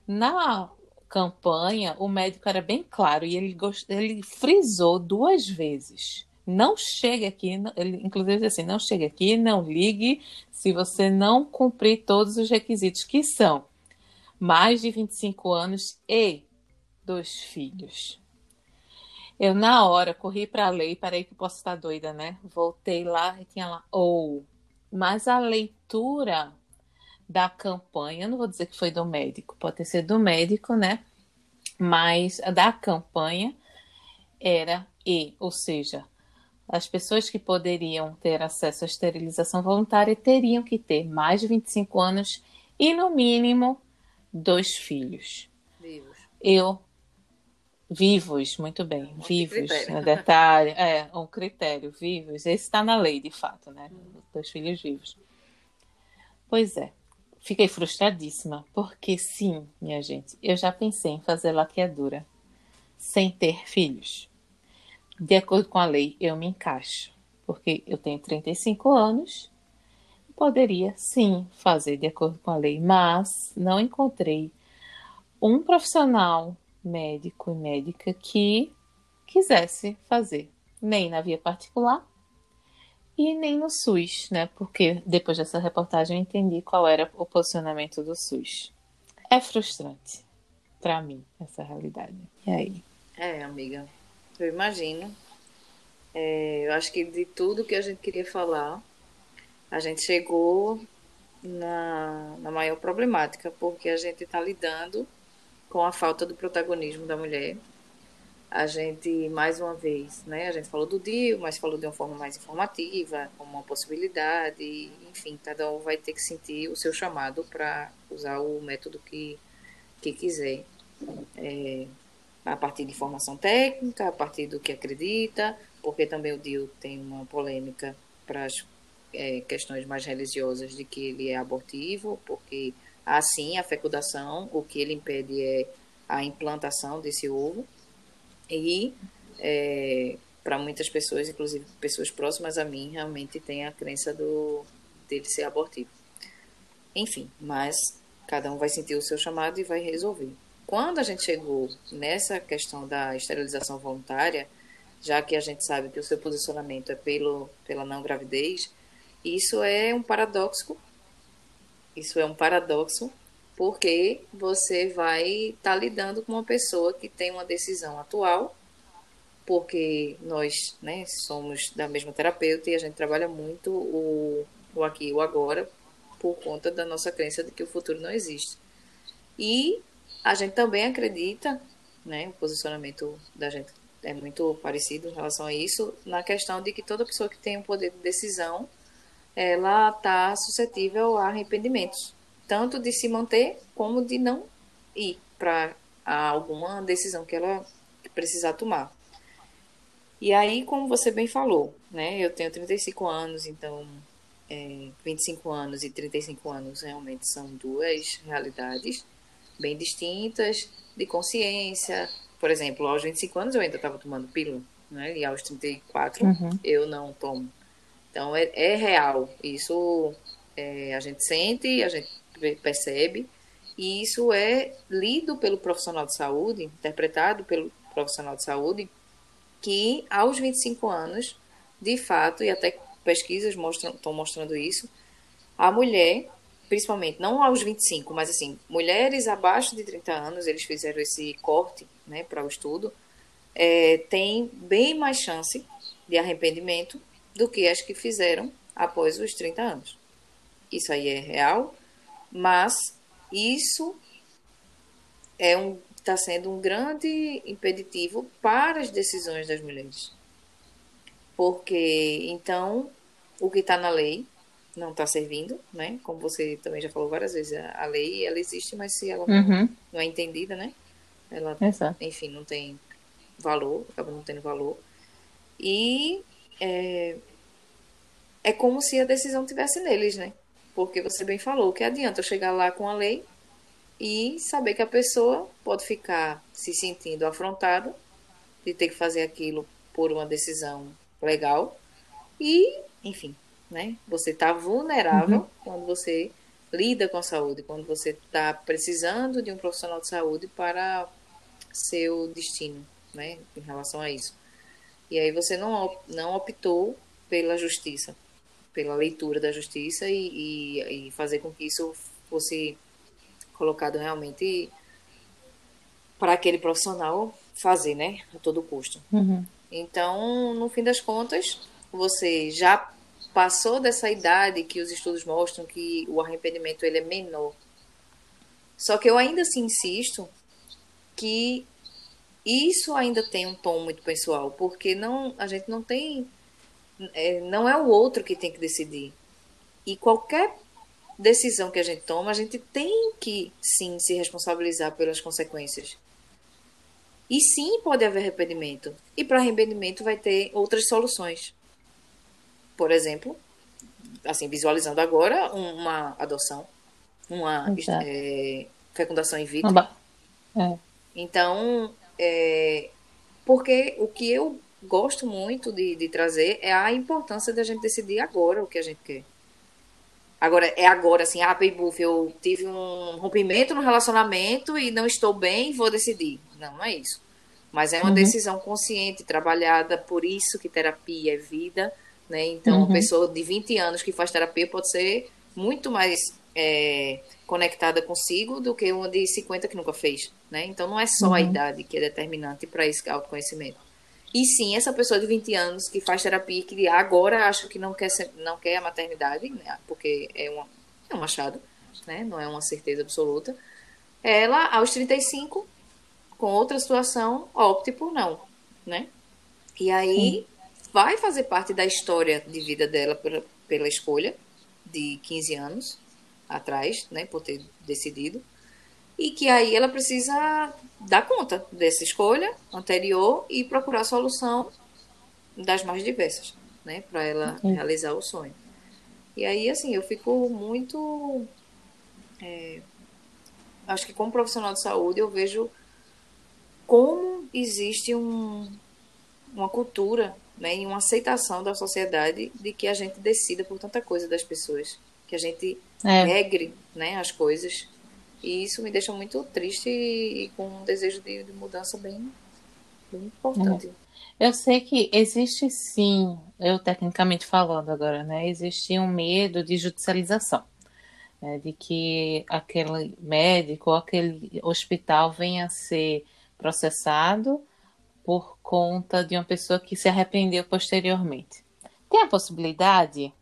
Na campanha, o médico era bem claro e ele, ele frisou duas vezes. Não chegue aqui, ele, inclusive assim, não chegue aqui, não ligue se você não cumprir todos os requisitos que são mais de 25 anos e dos filhos. Eu, na hora, corri para a lei, parei que posso estar doida, né? Voltei lá e tinha lá, ou. Oh. Mas a leitura da campanha, eu não vou dizer que foi do médico, pode ter sido do médico, né? Mas da campanha era e, ou seja, as pessoas que poderiam ter acesso à esterilização voluntária teriam que ter mais de 25 anos e, no mínimo, dois filhos. Vivos. Eu Vivos, muito bem, um vivos, né? detalhe, é, um critério, vivos, esse está na lei, de fato, né, uhum. dois filhos vivos. Pois é, fiquei frustradíssima, porque sim, minha gente, eu já pensei em fazer laqueadura sem ter filhos. De acordo com a lei, eu me encaixo, porque eu tenho 35 anos, poderia sim fazer de acordo com a lei, mas não encontrei um profissional médico e médica que quisesse fazer, nem na via particular e nem no SUS, né? Porque depois dessa reportagem eu entendi qual era o posicionamento do SUS. É frustrante para mim essa realidade. E aí? É, amiga, eu imagino. É, eu acho que de tudo que a gente queria falar, a gente chegou na, na maior problemática, porque a gente está lidando com a falta do protagonismo da mulher, a gente, mais uma vez, né, a gente falou do DIU, mas falou de uma forma mais informativa, como uma possibilidade, enfim, cada um vai ter que sentir o seu chamado para usar o método que, que quiser. É, a partir de formação técnica, a partir do que acredita, porque também o DIU tem uma polêmica para as é, questões mais religiosas de que ele é abortivo, porque assim a fecundação, o que ele impede é a implantação desse ovo. E é, para muitas pessoas, inclusive pessoas próximas a mim, realmente tem a crença do dele ser abortivo. Enfim, mas cada um vai sentir o seu chamado e vai resolver. Quando a gente chegou nessa questão da esterilização voluntária, já que a gente sabe que o seu posicionamento é pelo, pela não gravidez, isso é um paradoxo. Isso é um paradoxo porque você vai estar tá lidando com uma pessoa que tem uma decisão atual, porque nós né, somos da mesma terapeuta e a gente trabalha muito o, o aqui e o agora por conta da nossa crença de que o futuro não existe. E a gente também acredita, né, o posicionamento da gente é muito parecido em relação a isso, na questão de que toda pessoa que tem um poder de decisão, ela está suscetível a arrependimentos tanto de se manter como de não ir para alguma decisão que ela precisar tomar. E aí, como você bem falou, né, eu tenho 35 anos, então é, 25 anos e 35 anos realmente são duas realidades bem distintas de consciência. Por exemplo, aos 25 anos eu ainda estava tomando pílula, né, e aos 34 uhum. eu não tomo. Então é, é real, isso é, a gente sente, a gente percebe, e isso é lido pelo profissional de saúde, interpretado pelo profissional de saúde, que aos 25 anos, de fato, e até pesquisas mostram, estão mostrando isso, a mulher, principalmente, não aos 25, mas assim, mulheres abaixo de 30 anos, eles fizeram esse corte né, para o estudo, é, tem bem mais chance de arrependimento do que as que fizeram após os 30 anos. Isso aí é real, mas isso é um está sendo um grande impeditivo para as decisões das mulheres. Porque então o que está na lei não está servindo, né? Como você também já falou várias vezes, a lei ela existe, mas se ela uhum. não, é entendida, né? Ela, Exato. enfim, não tem valor, acaba não tendo valor. E é, é como se a decisão tivesse neles, né? Porque você bem falou, que adianta eu chegar lá com a lei e saber que a pessoa pode ficar se sentindo afrontada de ter que fazer aquilo por uma decisão legal e, enfim, né? Você está vulnerável uhum. quando você lida com a saúde, quando você está precisando de um profissional de saúde para seu destino, né? Em relação a isso. E aí você não, não optou pela justiça, pela leitura da justiça e, e, e fazer com que isso fosse colocado realmente para aquele profissional fazer, né, a todo custo. Uhum. Então, no fim das contas, você já passou dessa idade que os estudos mostram que o arrependimento ele é menor. Só que eu ainda assim insisto que isso ainda tem um tom muito pessoal, porque não a gente não tem é, não é o outro que tem que decidir. E qualquer decisão que a gente toma, a gente tem que sim se responsabilizar pelas consequências. E sim pode haver arrependimento. E para arrependimento vai ter outras soluções. Por exemplo, assim, visualizando agora uma adoção, uma é, fecundação in vitro. É. Então, é, porque o que eu gosto muito de, de trazer é a importância da gente decidir agora o que a gente quer. Agora, é agora, assim, ah, Buff, eu tive um rompimento no relacionamento e não estou bem, vou decidir. Não, não é isso. Mas é uma uhum. decisão consciente, trabalhada, por isso que terapia é vida, né? Então, uhum. uma pessoa de 20 anos que faz terapia pode ser muito mais é, conectada consigo do que uma de 50 que nunca fez, né? Então, não é só uhum. a idade que é determinante para esse autoconhecimento. E sim, essa pessoa de 20 anos que faz terapia que agora acha que não quer, ser, não quer a maternidade, né, porque é, uma, é um achado, né, não é uma certeza absoluta, ela, aos 35, com outra situação, opte por não, né? E aí vai fazer parte da história de vida dela pela, pela escolha de 15 anos atrás, né, por ter decidido. E que aí ela precisa dar conta dessa escolha anterior e procurar a solução das mais diversas, né, para ela uhum. realizar o sonho. E aí, assim, eu fico muito. É, acho que como profissional de saúde eu vejo como existe um, uma cultura né, e uma aceitação da sociedade de que a gente decida por tanta coisa das pessoas, que a gente é. regre né, as coisas. E isso me deixa muito triste e com um desejo de, de mudança bem, bem importante. É. Eu sei que existe sim, eu tecnicamente falando agora, né, existe um medo de judicialização. Né, de que aquele médico ou aquele hospital venha a ser processado por conta de uma pessoa que se arrependeu posteriormente. Tem a possibilidade?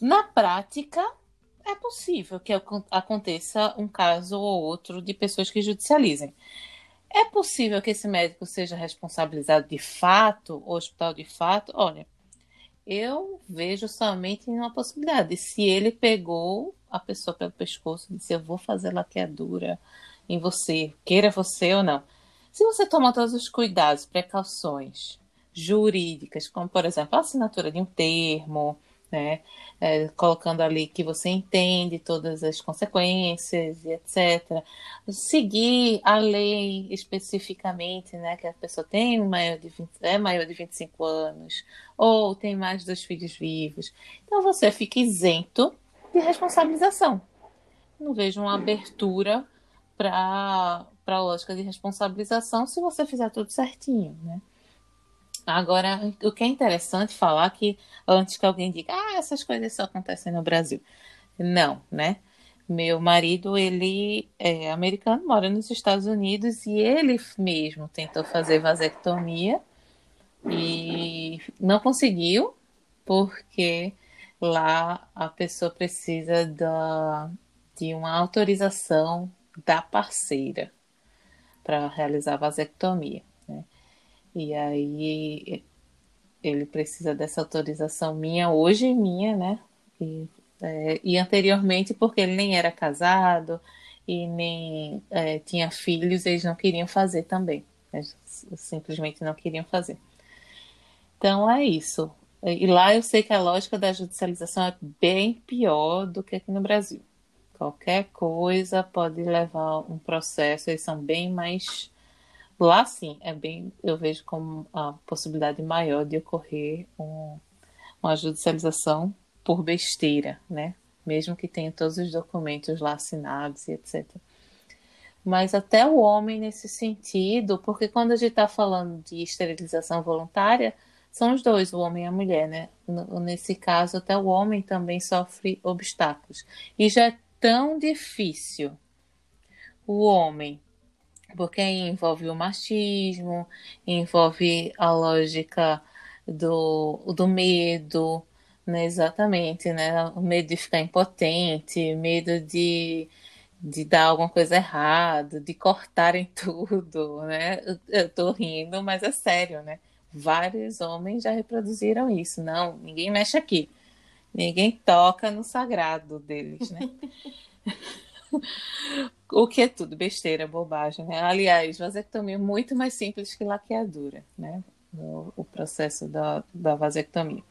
Na prática, é possível que aconteça um caso ou outro de pessoas que judicializem. É possível que esse médico seja responsabilizado de fato, hospital de fato? Olha, eu vejo somente uma possibilidade. Se ele pegou a pessoa pelo pescoço e disse: Eu vou fazer laqueadura em você, queira você ou não. Se você toma todos os cuidados, precauções jurídicas, como por exemplo a assinatura de um termo, né, é, colocando ali que você entende todas as consequências e etc. Seguir a lei especificamente, né, que a pessoa tem maior de 20, é maior de 25 anos ou tem mais dois filhos vivos. Então você fica isento de responsabilização. Não vejo uma abertura para a lógica de responsabilização se você fizer tudo certinho, né? Agora, o que é interessante falar que antes que alguém diga, ah, essas coisas só acontecem no Brasil. Não, né? Meu marido, ele é americano, mora nos Estados Unidos e ele mesmo tentou fazer vasectomia e não conseguiu, porque lá a pessoa precisa da, de uma autorização da parceira para realizar a vasectomia. E aí ele precisa dessa autorização minha hoje, minha, né? E, é, e anteriormente, porque ele nem era casado e nem é, tinha filhos, eles não queriam fazer também. Eles simplesmente não queriam fazer. Então é isso. E lá eu sei que a lógica da judicialização é bem pior do que aqui no Brasil. Qualquer coisa pode levar um processo, eles são bem mais. Lá sim, é bem, eu vejo como a possibilidade maior de ocorrer um, uma judicialização por besteira, né? Mesmo que tenha todos os documentos lá assinados e etc. Mas até o homem nesse sentido, porque quando a gente está falando de esterilização voluntária, são os dois, o homem e a mulher, né? Nesse caso, até o homem também sofre obstáculos. E já é tão difícil o homem, porque envolve o machismo, envolve a lógica do, do medo, né? Exatamente, né? O medo de ficar impotente, medo de, de dar alguma coisa errada, de cortarem <laughs> tudo, né? Eu tô rindo, mas é sério, né? Vários homens já reproduziram isso. Não, ninguém mexe aqui. Ninguém toca no sagrado deles, né? <laughs> <laughs> o que é tudo besteira, bobagem, né? Aliás, vasectomia é muito mais simples que laqueadura, né? O, o processo da, da vasectomia.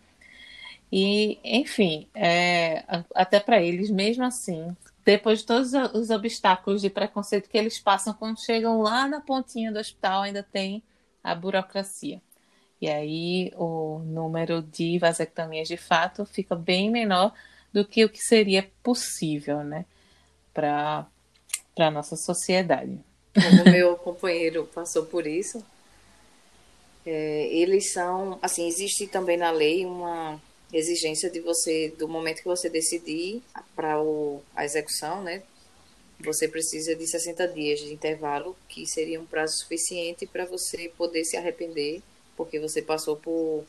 E, enfim, é, até para eles, mesmo assim, depois de todos os obstáculos de preconceito que eles passam quando chegam lá na pontinha do hospital, ainda tem a burocracia. E aí o número de vasectomias de fato fica bem menor do que o que seria possível, né, para a nossa sociedade. Como meu companheiro passou por isso, é, eles são, assim, existe também na lei uma exigência de você, do momento que você decidir para a execução, né, você precisa de 60 dias de intervalo, que seria um prazo suficiente para você poder se arrepender porque você passou por.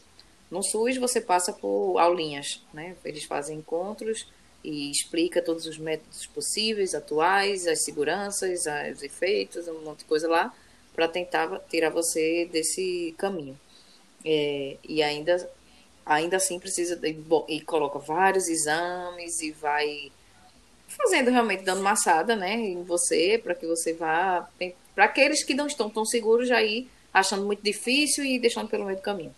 No SUS você passa por aulinhas, né? Eles fazem encontros e explica todos os métodos possíveis, atuais, as seguranças, os efeitos, um monte de coisa lá, para tentar tirar você desse caminho. É, e ainda, ainda assim precisa de, e coloca vários exames e vai fazendo realmente dando maçada, né, em você para que você vá para aqueles que não estão tão seguros já ir achando muito difícil e deixando pelo meio do caminho.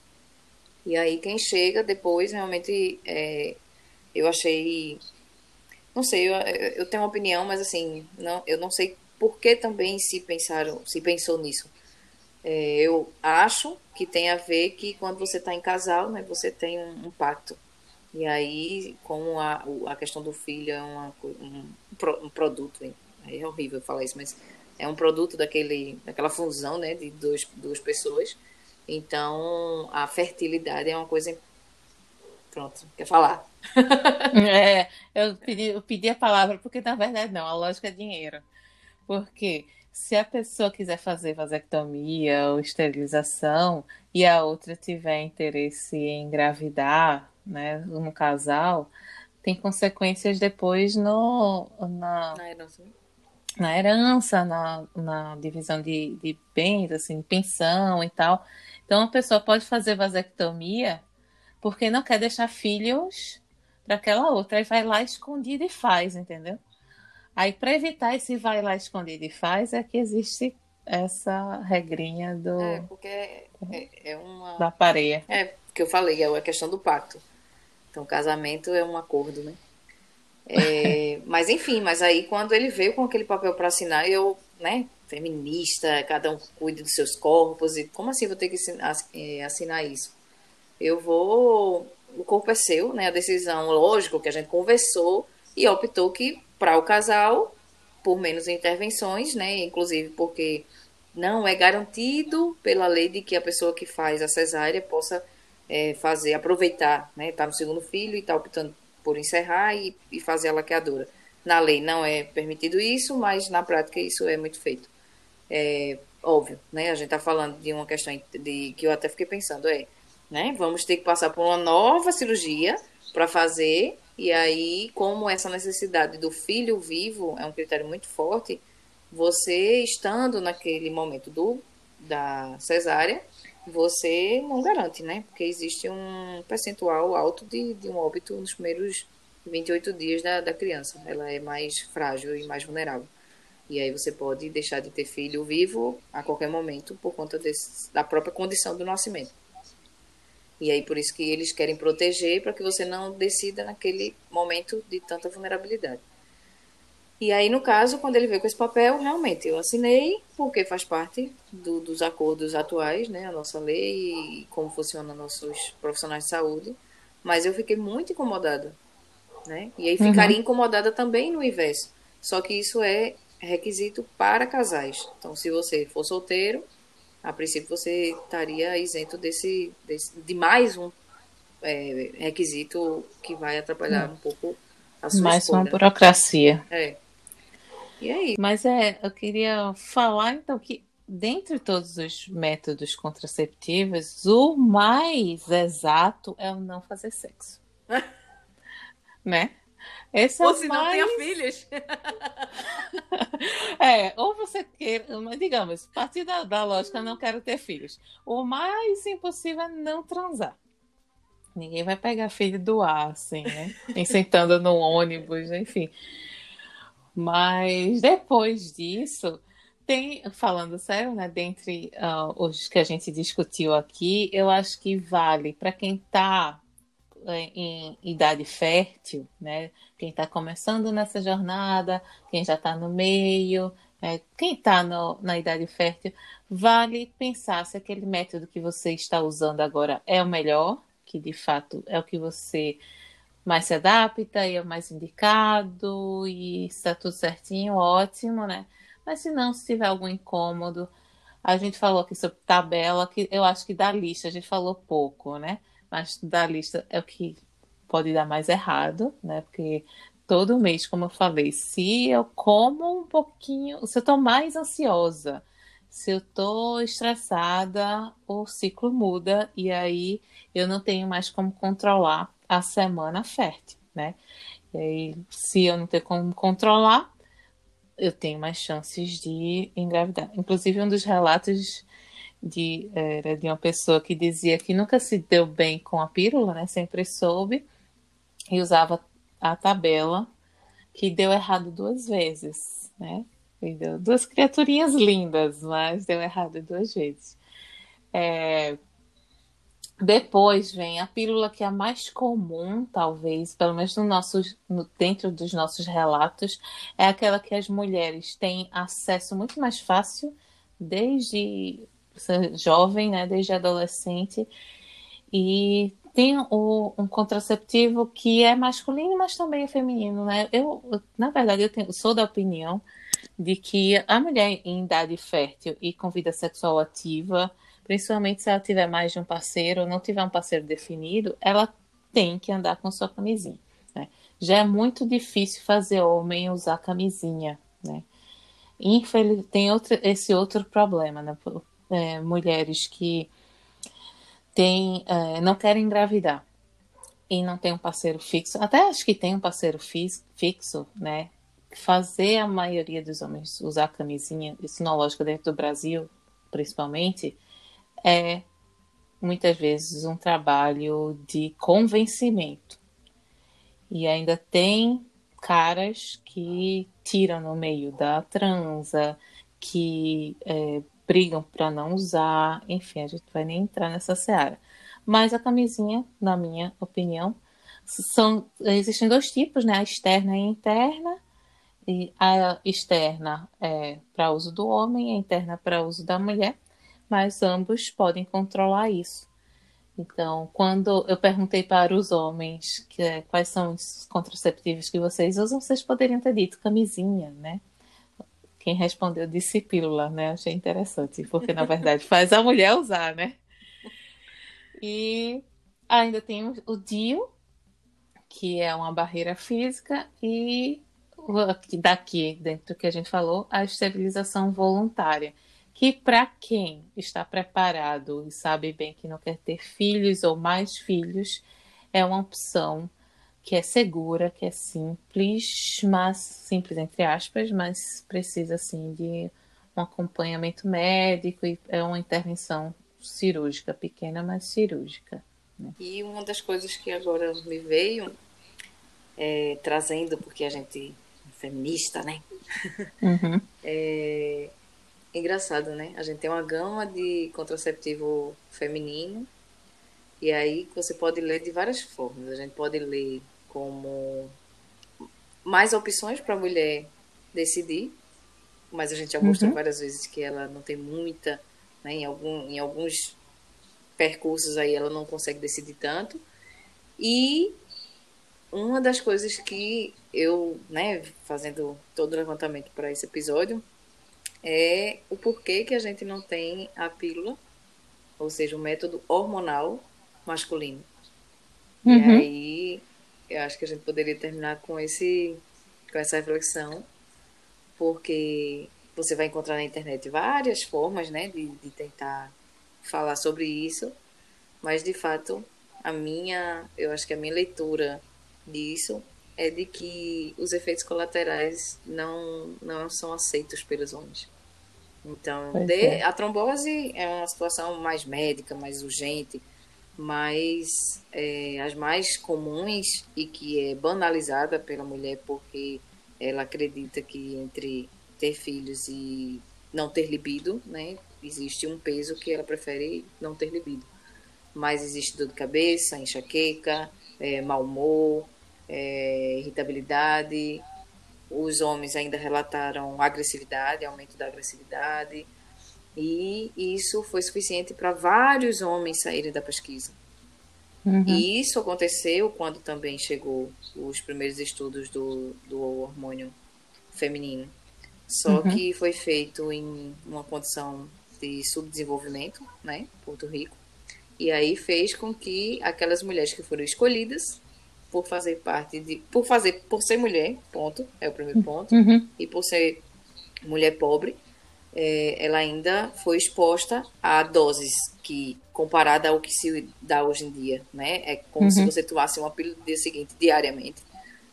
E aí quem chega depois realmente é, eu achei. Não sei, eu, eu tenho uma opinião, mas assim, não, eu não sei por que também se pensaram, se pensou nisso. É, eu acho que tem a ver que quando você está em casal, né, você tem um, um, pacto. E aí, como a, a questão do filho é uma, um, um produto, é horrível falar isso, mas é um produto daquele, daquela fusão né, de dois, duas pessoas. Então, a fertilidade é uma coisa. Pronto, quer falar? <laughs> é, eu pedi, eu pedi a palavra porque, na verdade, não, a lógica é dinheiro. Porque se a pessoa quiser fazer vasectomia ou esterilização e a outra tiver interesse em engravidar, né, no casal, tem consequências depois no, na, na herança, na, herança, na, na divisão de, de bens, assim, pensão e tal. Então, a pessoa pode fazer vasectomia porque não quer deixar filhos para aquela outra. Aí vai lá escondido e faz, entendeu? Aí, para evitar esse vai lá escondido e faz, é que existe essa regrinha do. É, porque é, é uma. Da pareia. É, que eu falei, é a questão do pacto. Então, casamento é um acordo, né? É, <laughs> mas enfim, mas aí quando ele veio com aquele papel para assinar, eu, né, feminista, cada um cuide dos seus corpos, e como assim vou ter que é, assinar isso? Eu vou. O corpo é seu, né? A decisão, lógico, que a gente conversou e optou que para o casal, por menos intervenções, né? Inclusive porque não é garantido pela lei de que a pessoa que faz a cesárea possa é, fazer, aproveitar, né? Tá no segundo filho e tá optando por encerrar e, e fazer a laqueadura. Na lei não é permitido isso, mas na prática isso é muito feito. É, óbvio, né? A gente está falando de uma questão de que eu até fiquei pensando, é, né? Vamos ter que passar por uma nova cirurgia para fazer, e aí, como essa necessidade do filho vivo é um critério muito forte, você estando naquele momento do da cesárea, você não garante, né? Porque existe um percentual alto de, de um óbito nos primeiros 28 dias da, da criança. Ela é mais frágil e mais vulnerável. E aí você pode deixar de ter filho vivo a qualquer momento por conta desse, da própria condição do nascimento. E aí por isso que eles querem proteger para que você não decida naquele momento de tanta vulnerabilidade. E aí, no caso, quando ele veio com esse papel, realmente eu assinei, porque faz parte do, dos acordos atuais, né, a nossa lei e como funcionam nossos profissionais de saúde. Mas eu fiquei muito incomodada, né? E aí ficaria uhum. incomodada também no inverso. Só que isso é requisito para casais. Então, se você for solteiro, a princípio você estaria isento desse, desse de mais um é, requisito que vai atrapalhar hum. um pouco a sua mais escolha. uma burocracia. É. E aí? Mas é, eu queria falar então que dentre todos os métodos contraceptivos, o mais exato é o não fazer sexo. <laughs> né? Esse ou é se mais... não tenha filhos. <laughs> é, ou você quer, digamos, a partir da, da lógica, não quero ter filhos. O mais impossível é não transar. Ninguém vai pegar filho do ar, assim, né? Sentando no ônibus, enfim. Mas depois disso, tem, falando sério, né? Dentre uh, os que a gente discutiu aqui, eu acho que vale para quem está em idade fértil, né? Quem está começando nessa jornada, quem já está no meio, é, quem está na idade fértil, vale pensar se aquele método que você está usando agora é o melhor, que de fato é o que você mais se adapta e é o mais indicado e está tudo certinho, ótimo, né? Mas se não, se tiver algum incômodo, a gente falou aqui sobre tabela, que eu acho que da lista a gente falou pouco, né? Mas da lista é o que pode dar mais errado, né? Porque todo mês, como eu falei, se eu como um pouquinho, se eu tô mais ansiosa, se eu tô estressada, o ciclo muda e aí eu não tenho mais como controlar a semana fértil, né? E aí, se eu não ter como controlar, eu tenho mais chances de engravidar. Inclusive, um dos relatos de, era de uma pessoa que dizia que nunca se deu bem com a pílula, né? Sempre soube e usava a tabela que deu errado duas vezes, né? E deu duas criaturinhas lindas, mas deu errado duas vezes. É, depois vem a pílula que é a mais comum, talvez, pelo menos no nosso, no, dentro dos nossos relatos, é aquela que as mulheres têm acesso muito mais fácil desde jovem, né, desde adolescente, e tem o, um contraceptivo que é masculino, mas também é feminino, né? Eu, na verdade, eu tenho, sou da opinião de que a mulher em idade fértil e com vida sexual ativa principalmente se ela tiver mais de um parceiro ou não tiver um parceiro definido, ela tem que andar com sua camisinha. Né? Já é muito difícil fazer homem usar camisinha, né? Infeliz... Tem outro, esse outro problema, né? É, mulheres que tem, é, não querem engravidar e não tem um parceiro fixo, até acho que tem um parceiro fixo, né? Fazer a maioria dos homens usar camisinha, isso na lógica dentro do Brasil, principalmente, é muitas vezes um trabalho de convencimento. E ainda tem caras que tiram no meio da transa, que é, brigam para não usar, enfim, a gente vai nem entrar nessa seara. Mas a camisinha, na minha opinião, são existem dois tipos, né? A externa e a interna. E a externa é para uso do homem, a interna para uso da mulher mas ambos podem controlar isso. Então, quando eu perguntei para os homens que, é, quais são os contraceptivos que vocês usam, vocês poderiam ter dito camisinha, né? Quem respondeu disse pílula, né? Achei interessante, porque na verdade faz a mulher usar, né? E ainda tem o DIU, que é uma barreira física, e daqui, dentro do que a gente falou, a esterilização voluntária que para quem está preparado e sabe bem que não quer ter filhos ou mais filhos, é uma opção que é segura, que é simples, mas simples entre aspas, mas precisa assim de um acompanhamento médico e é uma intervenção cirúrgica pequena, mas cirúrgica. Né? E uma das coisas que agora me veio é, trazendo, porque a gente é feminista, né? Uhum. <laughs> É, engraçado, né? A gente tem uma gama de contraceptivo feminino e aí você pode ler de várias formas. A gente pode ler como mais opções para a mulher decidir, mas a gente já mostrou uhum. várias vezes que ela não tem muita, né? Em, algum, em alguns percursos aí ela não consegue decidir tanto. E uma das coisas que eu, né, fazendo todo o levantamento para esse episódio, é o porquê que a gente não tem a pílula, ou seja, o método hormonal masculino. Uhum. E aí, eu acho que a gente poderia terminar com esse com essa reflexão, porque você vai encontrar na internet várias formas, né, de, de tentar falar sobre isso, mas de fato a minha, eu acho que a minha leitura disso é de que os efeitos colaterais não, não são aceitos pelos homens. Então, de, é. a trombose é uma situação mais médica, mais urgente, mas é, as mais comuns e que é banalizada pela mulher porque ela acredita que entre ter filhos e não ter libido, né, existe um peso que ela prefere não ter libido. Mas existe dor de cabeça, enxaqueca, é, mau humor, é, irritabilidade. Os homens ainda relataram agressividade, aumento da agressividade. E isso foi suficiente para vários homens saírem da pesquisa. Uhum. E isso aconteceu quando também chegou os primeiros estudos do, do hormônio feminino. Só uhum. que foi feito em uma condição de subdesenvolvimento, né, Porto Rico. E aí fez com que aquelas mulheres que foram escolhidas por fazer parte de. Por fazer, por ser mulher, ponto, é o primeiro ponto. Uhum. E por ser mulher pobre, é, ela ainda foi exposta a doses que, comparada ao que se dá hoje em dia, né? É como uhum. se você tomasse uma pílula no dia seguinte, diariamente.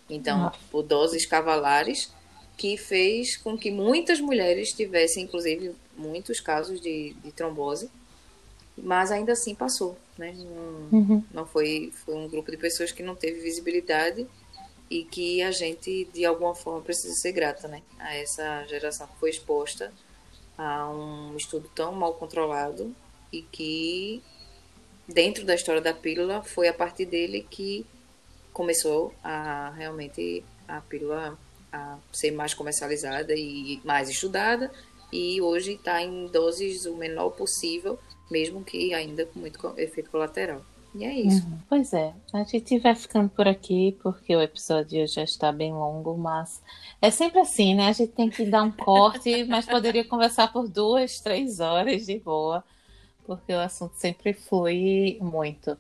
Então, por doses cavalares, que fez com que muitas mulheres tivessem, inclusive, muitos casos de, de trombose, mas ainda assim passou, né? Não, uhum. não foi, foi um grupo de pessoas que não teve visibilidade e que a gente, de alguma forma, precisa ser grata, né? A essa geração que foi exposta a um estudo tão mal controlado e que, dentro da história da pílula, foi a partir dele que começou a realmente a pílula a ser mais comercializada e mais estudada e hoje está em doses o menor possível, mesmo que ainda com muito efeito colateral. E é isso. Uhum. Pois é, a gente vai ficando por aqui porque o episódio já está bem longo, mas é sempre assim, né? A gente tem que dar um corte, <laughs> mas poderia conversar por duas, três horas de boa, porque o assunto sempre flui muito.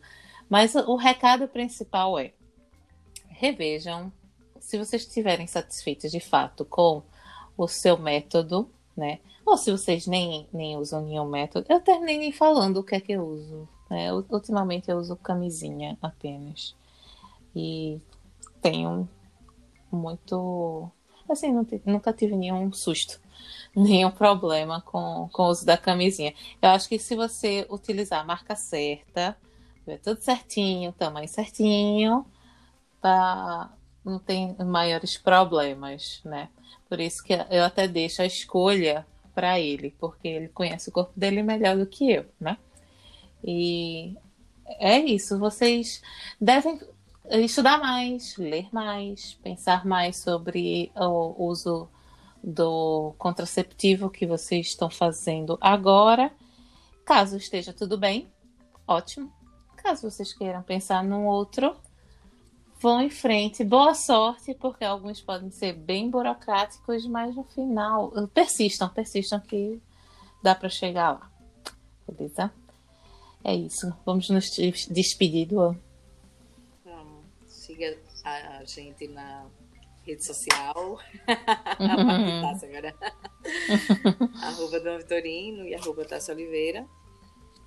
Mas o recado principal é: revejam, se vocês estiverem satisfeitos de fato com o seu método, né? Ou se vocês nem, nem usam nenhum método, eu terminei nem falando o que é que eu uso. Né? Ultimamente eu uso camisinha apenas. E tenho muito. Assim, nunca tive nenhum susto, <laughs> nenhum problema com, com o uso da camisinha. Eu acho que se você utilizar a marca certa, ver tudo certinho, tamanho certinho, tá, não tem maiores problemas, né? Por isso que eu até deixo a escolha para ele, porque ele conhece o corpo dele melhor do que eu, né? E é isso, vocês devem estudar mais, ler mais, pensar mais sobre o uso do contraceptivo que vocês estão fazendo agora. Caso esteja tudo bem, ótimo. Caso vocês queiram pensar num outro, vão em frente. Boa sorte, porque alguns podem ser bem burocráticos, mas no final persistam, persistam que dá para chegar lá. Beleza? É isso. Vamos nos despedir do. Vamos. Siga a gente na rede social. <laughs> a agora. <laughs> arroba Dona Vitorino e arroba Tassi Oliveira.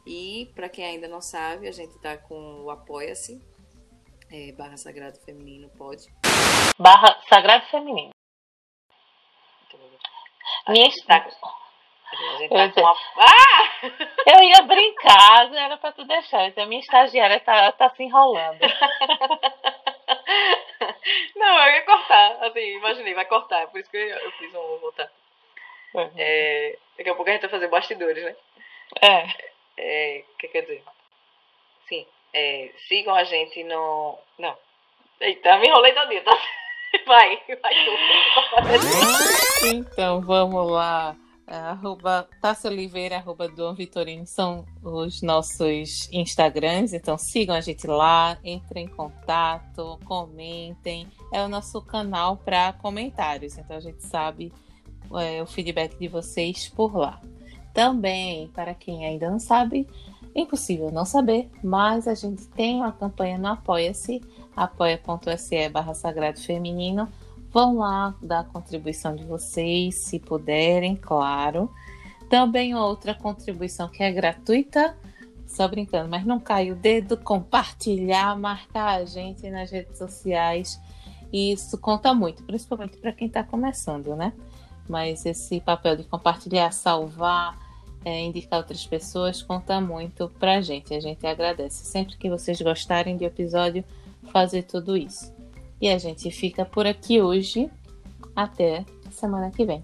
E para quem ainda não sabe, a gente está com o Apoia-se. É, barra Sagrado Feminino, pode. Barra Sagrado Feminino. Minha, está... Tá uma... ah! <laughs> eu ia brincar, era para tu deixar. Então, a minha estagiária tá, tá se enrolando. Não, eu ia cortar. Assim, imaginei, vai cortar. Por isso que eu, fiz um voltar. Uhum. É, daqui a pouco a gente vai fazer bastidores, né? É. é que quer dizer? Sim. É, sigam a gente no. Não. Eita, me enrolei todinho, tá? <laughs> Vai, vai tu. Então, vamos lá. Arroba Tassi Oliveira, arroba Dom Vitorino são os nossos Instagrams, então sigam a gente lá, entrem em contato, comentem. É o nosso canal para comentários, então a gente sabe é, o feedback de vocês por lá. Também, para quem ainda não sabe, impossível não saber, mas a gente tem uma campanha no Apoia-se, apoia.se barra Sagrado Feminino, Vão lá dar a contribuição de vocês, se puderem, claro. Também outra contribuição que é gratuita, só brincando, mas não cai o dedo, compartilhar, marcar a gente nas redes sociais. E isso conta muito, principalmente para quem está começando, né? Mas esse papel de compartilhar, salvar, é, indicar outras pessoas conta muito para a gente. A gente agradece sempre que vocês gostarem do episódio fazer tudo isso. E a gente fica por aqui hoje. Até semana que vem.